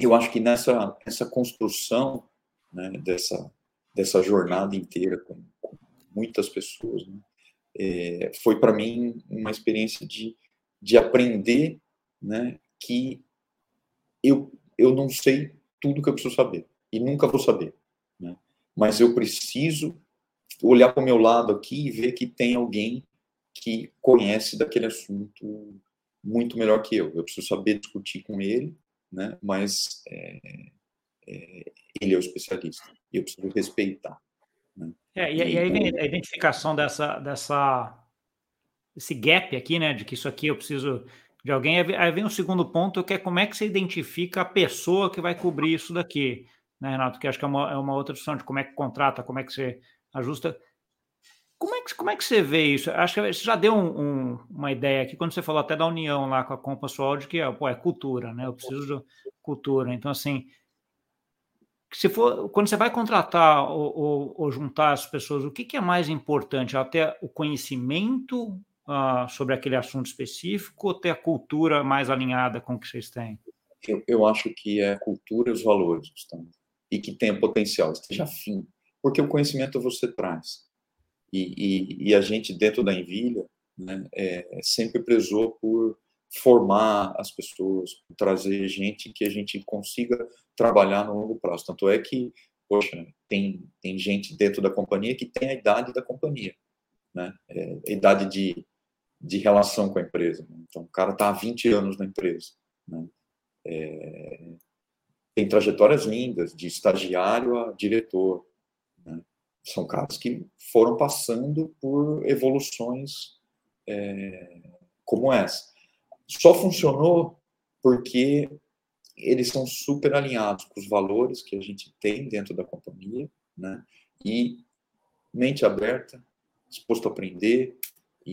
eu acho que nessa, nessa construção né, dessa, dessa jornada inteira com, com muitas pessoas, né, é, foi para mim uma experiência de, de aprender né, que eu, eu não sei tudo que eu preciso saber e nunca vou saber, né, mas eu preciso olhar para o meu lado aqui e ver que tem alguém que conhece daquele assunto muito melhor que eu. Eu preciso saber discutir com ele né? mas é, é, ele é o especialista e eu preciso respeitar. Né? É, e, e aí vem a identificação dessa, dessa, esse gap aqui, né, de que isso aqui eu preciso de alguém. Aí vem o segundo ponto, que é como é que você identifica a pessoa que vai cobrir isso daqui, né, Renato? Que acho que é uma, é uma outra opção de como é que contrata, como é que você ajusta. Como é, que, como é que você vê isso? Acho que você já deu um, um, uma ideia aqui, quando você falou até da união lá com a Compass de que pô, é cultura, né? Eu preciso de cultura. Então, assim, se for, quando você vai contratar ou, ou, ou juntar as pessoas, o que, que, é mais importante? Até o conhecimento uh, sobre aquele assunto específico ou ter a cultura mais alinhada com o que vocês têm? Eu, eu acho que é a cultura e os valores, e que tenha potencial, esteja afim, porque o conhecimento você traz. E, e, e a gente, dentro da Envilha, né, é, sempre prezou por formar as pessoas, trazer gente que a gente consiga trabalhar no longo prazo. Tanto é que, poxa, tem, tem gente dentro da companhia que tem a idade da companhia, né? É, idade de, de relação com a empresa. Né? Então, o cara está há 20 anos na empresa. Né? É, tem trajetórias lindas, de estagiário a diretor. Né? São caras que foram passando por evoluções é, como essa. Só funcionou porque eles são super alinhados com os valores que a gente tem dentro da companhia, né? E mente aberta, disposto a aprender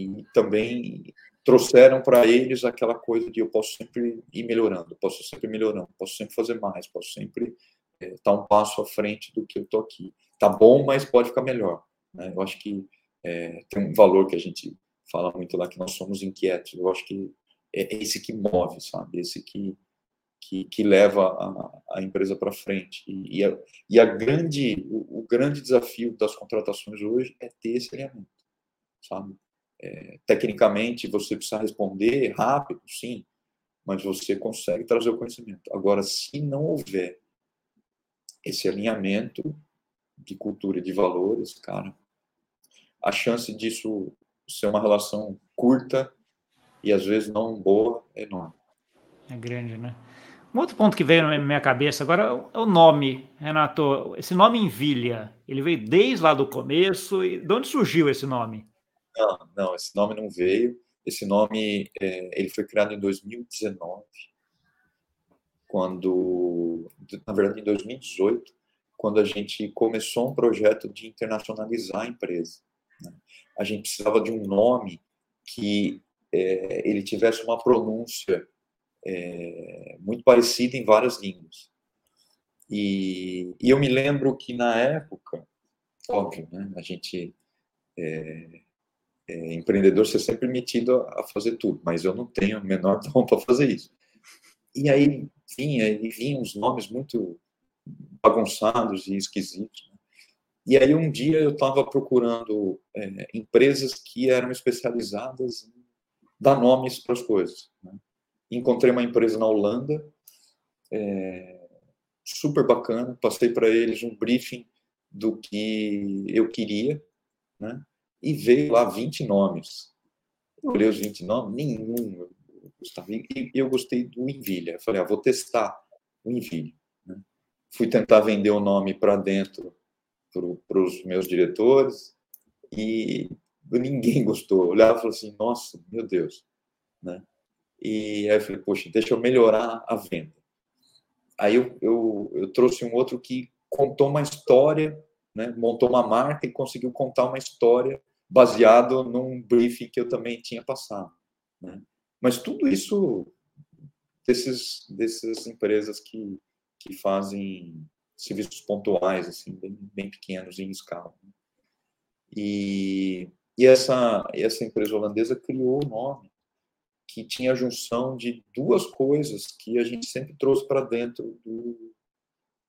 e também trouxeram para eles aquela coisa de eu posso sempre ir melhorando, posso sempre melhorando, posso sempre fazer mais, posso sempre estar é, tá um passo à frente do que eu estou aqui. Tá bom, mas pode ficar melhor. Né? Eu acho que é, tem um valor que a gente fala muito lá que nós somos inquietos. Eu acho que é esse que move, sabe? Esse que que, que leva a, a empresa para frente. E, e, a, e, a, grande, o, o, grande desafio das contratações hoje é ter esse alinhamento, sabe? É, tecnicamente, você precisa responder rápido, sim, mas você consegue trazer o conhecimento. Agora, se não houver esse alinhamento de cultura e de valores, cara, a chance disso ser uma relação curta e às vezes não boa é enorme. É grande, né? Um outro ponto que veio na minha cabeça agora é o nome, Renato. Esse nome Envilha, ele veio desde lá do começo. E de onde surgiu esse nome? Não, não, esse nome não veio. Esse nome é, ele foi criado em 2019, quando, na verdade, em 2018, quando a gente começou um projeto de internacionalizar a empresa. Né? A gente precisava de um nome que é, ele tivesse uma pronúncia é, muito parecida em várias línguas. E, e, eu me lembro que na época, óbvio, né, a gente é, é, empreendedor, você é sempre metido a, a, fazer tudo, mas eu não tenho o menor dom para fazer isso. E aí vinha, e vinham uns nomes muito bagunçados e esquisitos. Né? E aí um dia eu estava procurando é, empresas que eram especializadas em dar nomes para as coisas. Né? encontrei uma empresa na Holanda, é, super bacana, passei para eles um briefing do que eu queria, né? E veio lá 20 nomes. Eu olhei os 20 nomes, nenhum. E eu gostei do Envilha. Eu falei, ah, vou testar o Envilha. Né? Fui tentar vender o nome para dentro para os meus diretores e ninguém gostou. Olhava e falava assim, nossa, meu Deus. Né? E aí eu falei, poxa, deixa eu melhorar a venda. Aí eu, eu, eu trouxe um outro que contou uma história, né? montou uma marca e conseguiu contar uma história baseado num briefing que eu também tinha passado. Né? Mas tudo isso desses, dessas empresas que, que fazem serviços pontuais, assim, bem, bem pequenos em escala. E, e essa, essa empresa holandesa criou o nome que tinha a junção de duas coisas que a gente sempre trouxe para dentro do,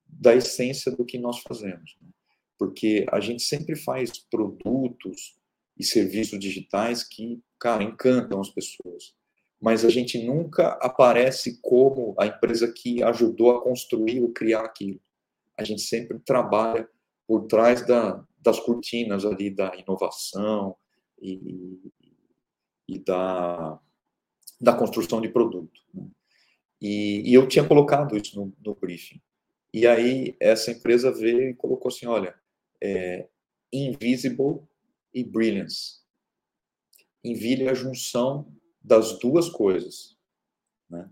da essência do que nós fazemos. Né? Porque a gente sempre faz produtos e serviços digitais que, cara, encantam as pessoas. Mas a gente nunca aparece como a empresa que ajudou a construir ou criar aquilo. A gente sempre trabalha por trás da, das cortinas ali da inovação e, e da da construção de produto. Né? E, e, eu tinha colocado isso no, no, briefing. E aí essa empresa veio e colocou assim, olha, é, invisible e brilliance. Envilha a junção das duas coisas, né?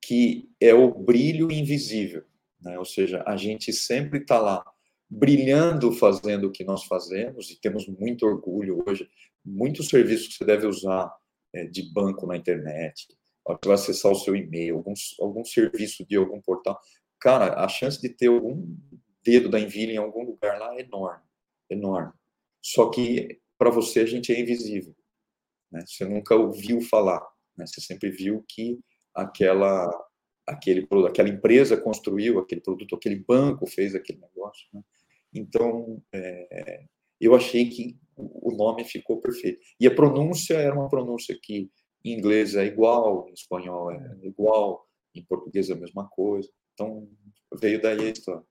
que é o brilho invisível. Né? Ou seja, a gente sempre está lá brilhando fazendo o que nós fazemos e temos muito orgulho hoje. Muitos serviços que você deve usar é, de banco na internet, você vai acessar o seu e-mail, algum, algum serviço de algum portal, cara, a chance de ter algum dedo da Envilha em algum lugar lá é enorme, enorme. Só que para você a gente é invisível. né? Você nunca ouviu falar, né? Você sempre viu que aquela aquele aquela empresa construiu aquele produto, aquele banco fez aquele negócio. Né? Então, é, eu achei que o nome ficou perfeito. E a pronúncia era uma pronúncia que em inglês é igual, em espanhol é igual, em português é a mesma coisa. Então, veio daí a história.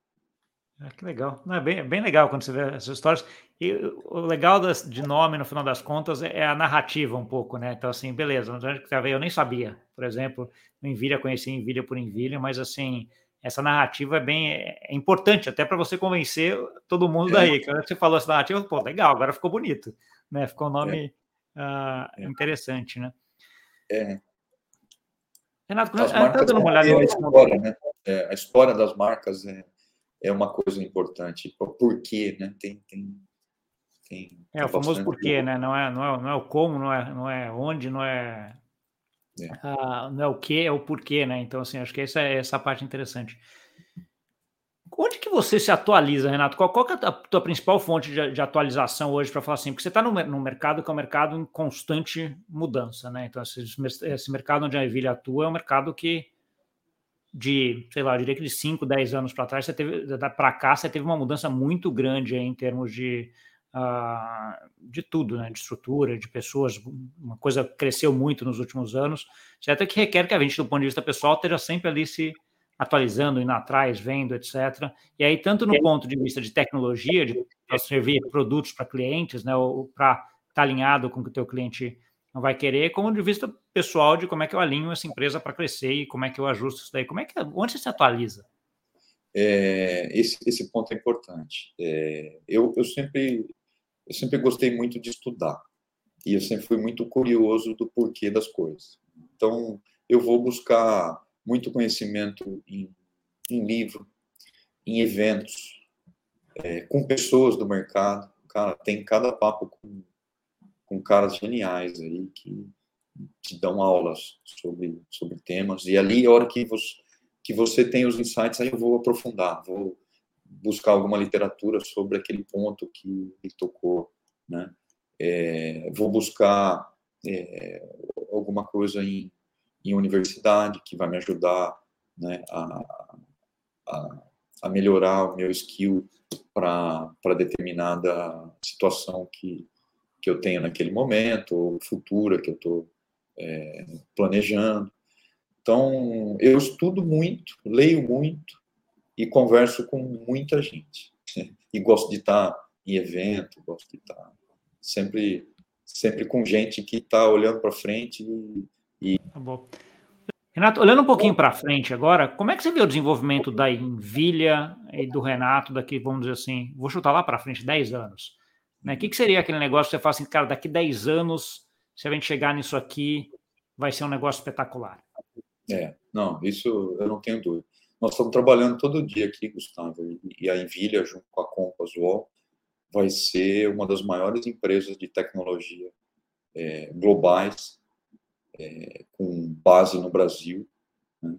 Ah, que legal. Não, é bem, bem legal quando você vê essas histórias. E o legal das, de nome, no final das contas, é a narrativa um pouco, né? Então, assim, beleza, eu nem sabia. Por exemplo, no Envilha, conheci Envilha por Envilha, mas, assim, essa narrativa é bem é importante, até para você convencer todo mundo é. daí. Quando você falou essa narrativa, pô, legal, agora ficou bonito, né? Ficou um nome é. uh, interessante, né? É. Renato, As marcas tá dando uma olhada é a história, né? É, a história das marcas é é uma coisa importante. Por quê, né? Tem, tem, tem, é o famoso porquê, né? Não é, não, é, não é o como, não é, não é onde, não é, é. Uh, não é o que, é o porquê, né? Então, assim, acho que essa é essa parte interessante. Onde que você se atualiza, Renato? Qual, qual é a tua principal fonte de, de atualização hoje para falar assim? Porque você está no, no mercado que é um mercado em constante mudança, né? Então, esse, esse mercado onde a Evilha atua é um mercado que de, sei lá, eu diria que de 5, 10 anos para trás, você teve, para cá, você teve uma mudança muito grande em termos de, uh, de tudo, né? De estrutura, de pessoas, uma coisa cresceu muito nos últimos anos, certo? Que requer que a gente, do ponto de vista pessoal, esteja sempre ali se atualizando, indo atrás, vendo, etc. E aí, tanto no ponto de vista de tecnologia, de servir produtos para clientes, né? Ou para estar tá alinhado com o que o teu cliente não vai querer, como de vista pessoal de como é que eu alinho essa empresa para crescer e como é que eu ajusto isso daí. Como é que onde você se atualiza? É, esse, esse ponto é importante. É, eu, eu sempre eu sempre gostei muito de estudar e eu sempre fui muito curioso do porquê das coisas. Então eu vou buscar muito conhecimento em, em livro, em eventos, é, com pessoas do mercado. Cara, tem cada papo com com caras geniais aí que te dão aulas sobre, sobre temas. E ali, a hora que você, que você tem os insights, aí eu vou aprofundar, vou buscar alguma literatura sobre aquele ponto que me tocou, né? É, vou buscar é, alguma coisa em, em universidade que vai me ajudar né, a, a, a melhorar o meu skill para determinada situação que, que eu tenho naquele momento, ou futura que eu estou é, planejando. Então, eu estudo muito, leio muito e converso com muita gente. E gosto de estar em evento, gosto de estar sempre, sempre com gente que está olhando para frente e... Tá bom. Renato, olhando um pouquinho para frente agora, como é que você vê o desenvolvimento da Envilha e do Renato daqui, vamos dizer assim, vou chutar lá para frente, 10 anos? Né? O que, que seria aquele negócio que você fala assim, cara, daqui 10 anos, se a gente chegar nisso aqui, vai ser um negócio espetacular? É, não, isso eu não tenho dúvida. Nós estamos trabalhando todo dia aqui, Gustavo, e a Envilha, junto com a Compass Wall, vai ser uma das maiores empresas de tecnologia é, globais, é, com base no Brasil, né?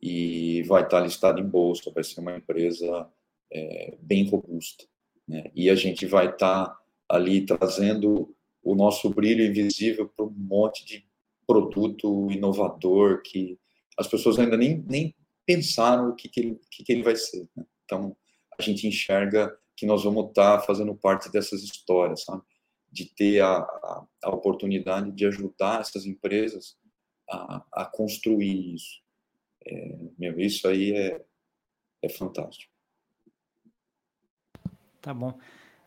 e vai estar listada em bolsa, vai ser uma empresa é, bem robusta. Né? E a gente vai estar tá ali trazendo o nosso brilho invisível para um monte de produto inovador que as pessoas ainda nem, nem pensaram o que, que, ele, que, que ele vai ser. Né? Então, a gente enxerga que nós vamos estar tá fazendo parte dessas histórias, sabe? De ter a, a, oportunidade de ajudar essas empresas a, a construir isso. É, meu, isso aí é, é fantástico. Tá bom.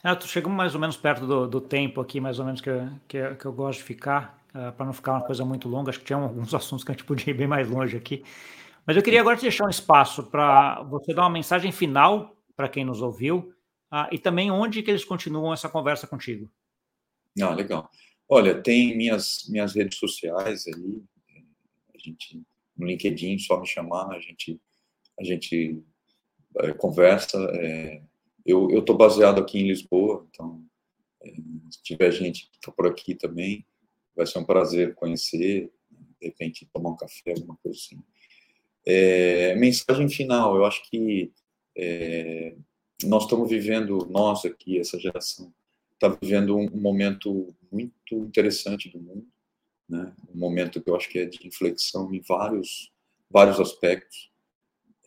Renato, chegamos mais ou menos perto do, do tempo aqui, mais ou menos, que, que, que eu gosto de ficar, uh, eh, para não ficar uma coisa muito longa. Acho que tinha alguns assuntos que a gente podia ir bem mais longe aqui. Mas eu queria agora te deixar um espaço para você dar uma mensagem final para quem nos ouviu uh, e também onde que eles continuam essa conversa contigo. Ah, legal. Olha, tem minhas, minhas redes sociais ali, a gente, no LinkedIn, só me chamar, a gente, a gente é, conversa. É, eu estou baseado aqui em Lisboa, então, é, se tiver gente que está por aqui também, vai ser um prazer conhecer, de repente tomar um café, alguma coisa assim. É, mensagem final, eu acho que é, nós estamos vivendo, nós aqui, essa geração, está vivendo um, momento muito interessante do mundo, né? um momento que eu acho que é de inflexão em vários, vários aspectos.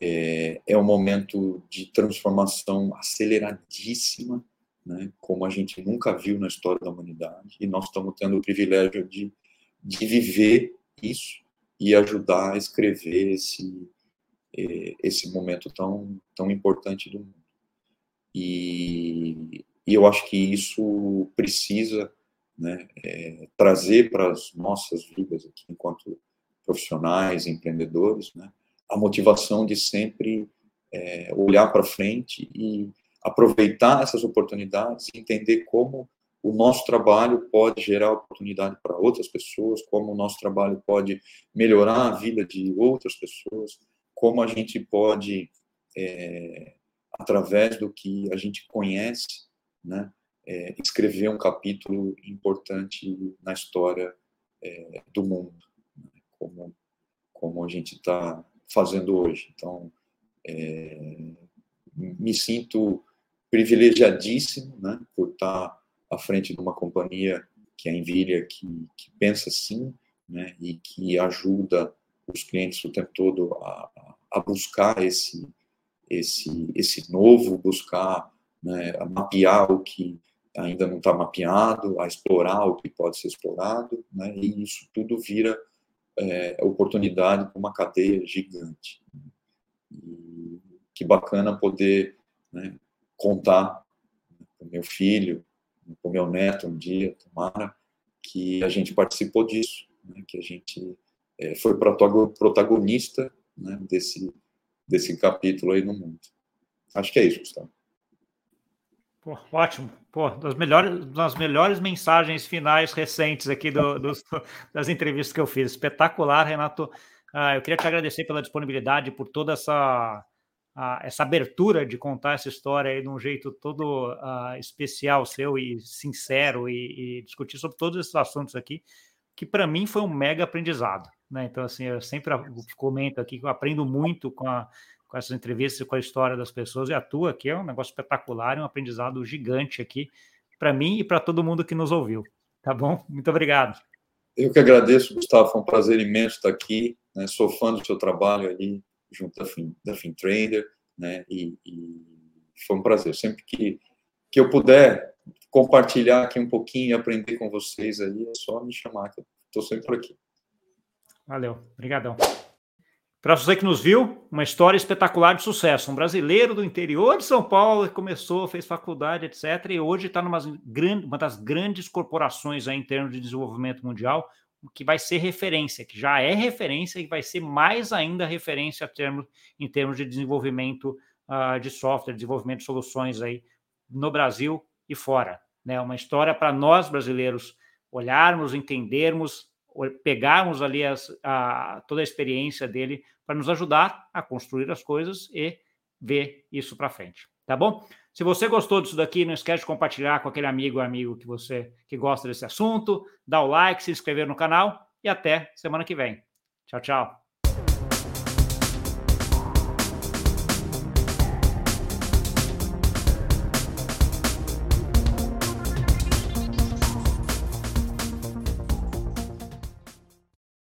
É, é um momento de transformação aceleradíssima, né? como a gente nunca viu na história da humanidade, e nós estamos tendo o privilégio de, de viver isso e ajudar a escrever esse, é, esse momento tão, tão importante do mundo. E, e eu acho que isso precisa né, é, trazer para as nossas vidas aqui, enquanto profissionais, empreendedores, né, a motivação de sempre é, olhar para frente e aproveitar essas oportunidades, entender como o nosso trabalho pode gerar oportunidade para outras pessoas, como o nosso trabalho pode melhorar a vida de outras pessoas, como a gente pode, é, através do que a gente conhece, né, é, escrever um capítulo importante na história é, do mundo, né, como, como a gente está fazendo hoje. Então, é, me sinto privilegiadíssimo né, por estar à frente de uma companhia que é a Nvidia, que, que pensa assim, né, e que ajuda os clientes o tempo todo a, a buscar esse, esse, esse novo, buscar né, a mapear o que ainda não está mapeado, a explorar o que pode ser explorado, né, e isso tudo vira é, oportunidade para uma cadeia gigante. E que bacana poder né, contar com meu filho, com meu neto um dia, tomara, que a gente participou disso, né, que a gente é, foi protagonista né, desse, desse capítulo aí no mundo. Acho que é isso, Gustavo. Pô, ótimo. Pô, das melhores, das melhores mensagens finais recentes aqui do, dos, das entrevistas que eu fiz. Espetacular, Renato. Ah, eu queria te agradecer pela disponibilidade, por toda essa, essa abertura de contar essa história aí de um jeito todo ah, especial seu e sincero e, e, discutir sobre todos esses assuntos aqui, que para mim foi um mega aprendizado. Né? Então, assim, eu sempre comento aqui que eu aprendo muito com a com essas entrevistas e com a história das pessoas, e a tua aqui é um negócio espetacular, um aprendizado gigante aqui para mim e para todo mundo que nos ouviu. Tá bom? Muito obrigado. Eu que agradeço, Gustavo, foi um prazer imenso estar aqui, né? sou fã do seu trabalho ali, junto da, fin, da FinTrader, né? E, e, foi um prazer. Sempre que, que eu puder compartilhar aqui um pouquinho e aprender com vocês aí, é só me chamar, que eu estou sempre por aqui. Valeu, obrigadão. Para você que nos viu, uma história espetacular de sucesso. Um brasileiro do interior de São Paulo que começou, fez faculdade, etc. E hoje está numa uma das grandes corporações aí em termos de desenvolvimento mundial, que vai ser referência, que já é referência e vai ser mais ainda referência termos, em termos de desenvolvimento uh, de software, desenvolvimento de soluções aí no Brasil e fora. Né? Uma história para nós brasileiros olharmos, entendermos, pegarmos ali as, a, toda a experiência dele para nos ajudar a construir as coisas e ver isso para frente, tá bom? Se você gostou disso daqui, não esquece de compartilhar com aquele amigo ou amigo que você que gosta desse assunto, dá o like, se inscrever no canal e até semana que vem. Tchau, tchau.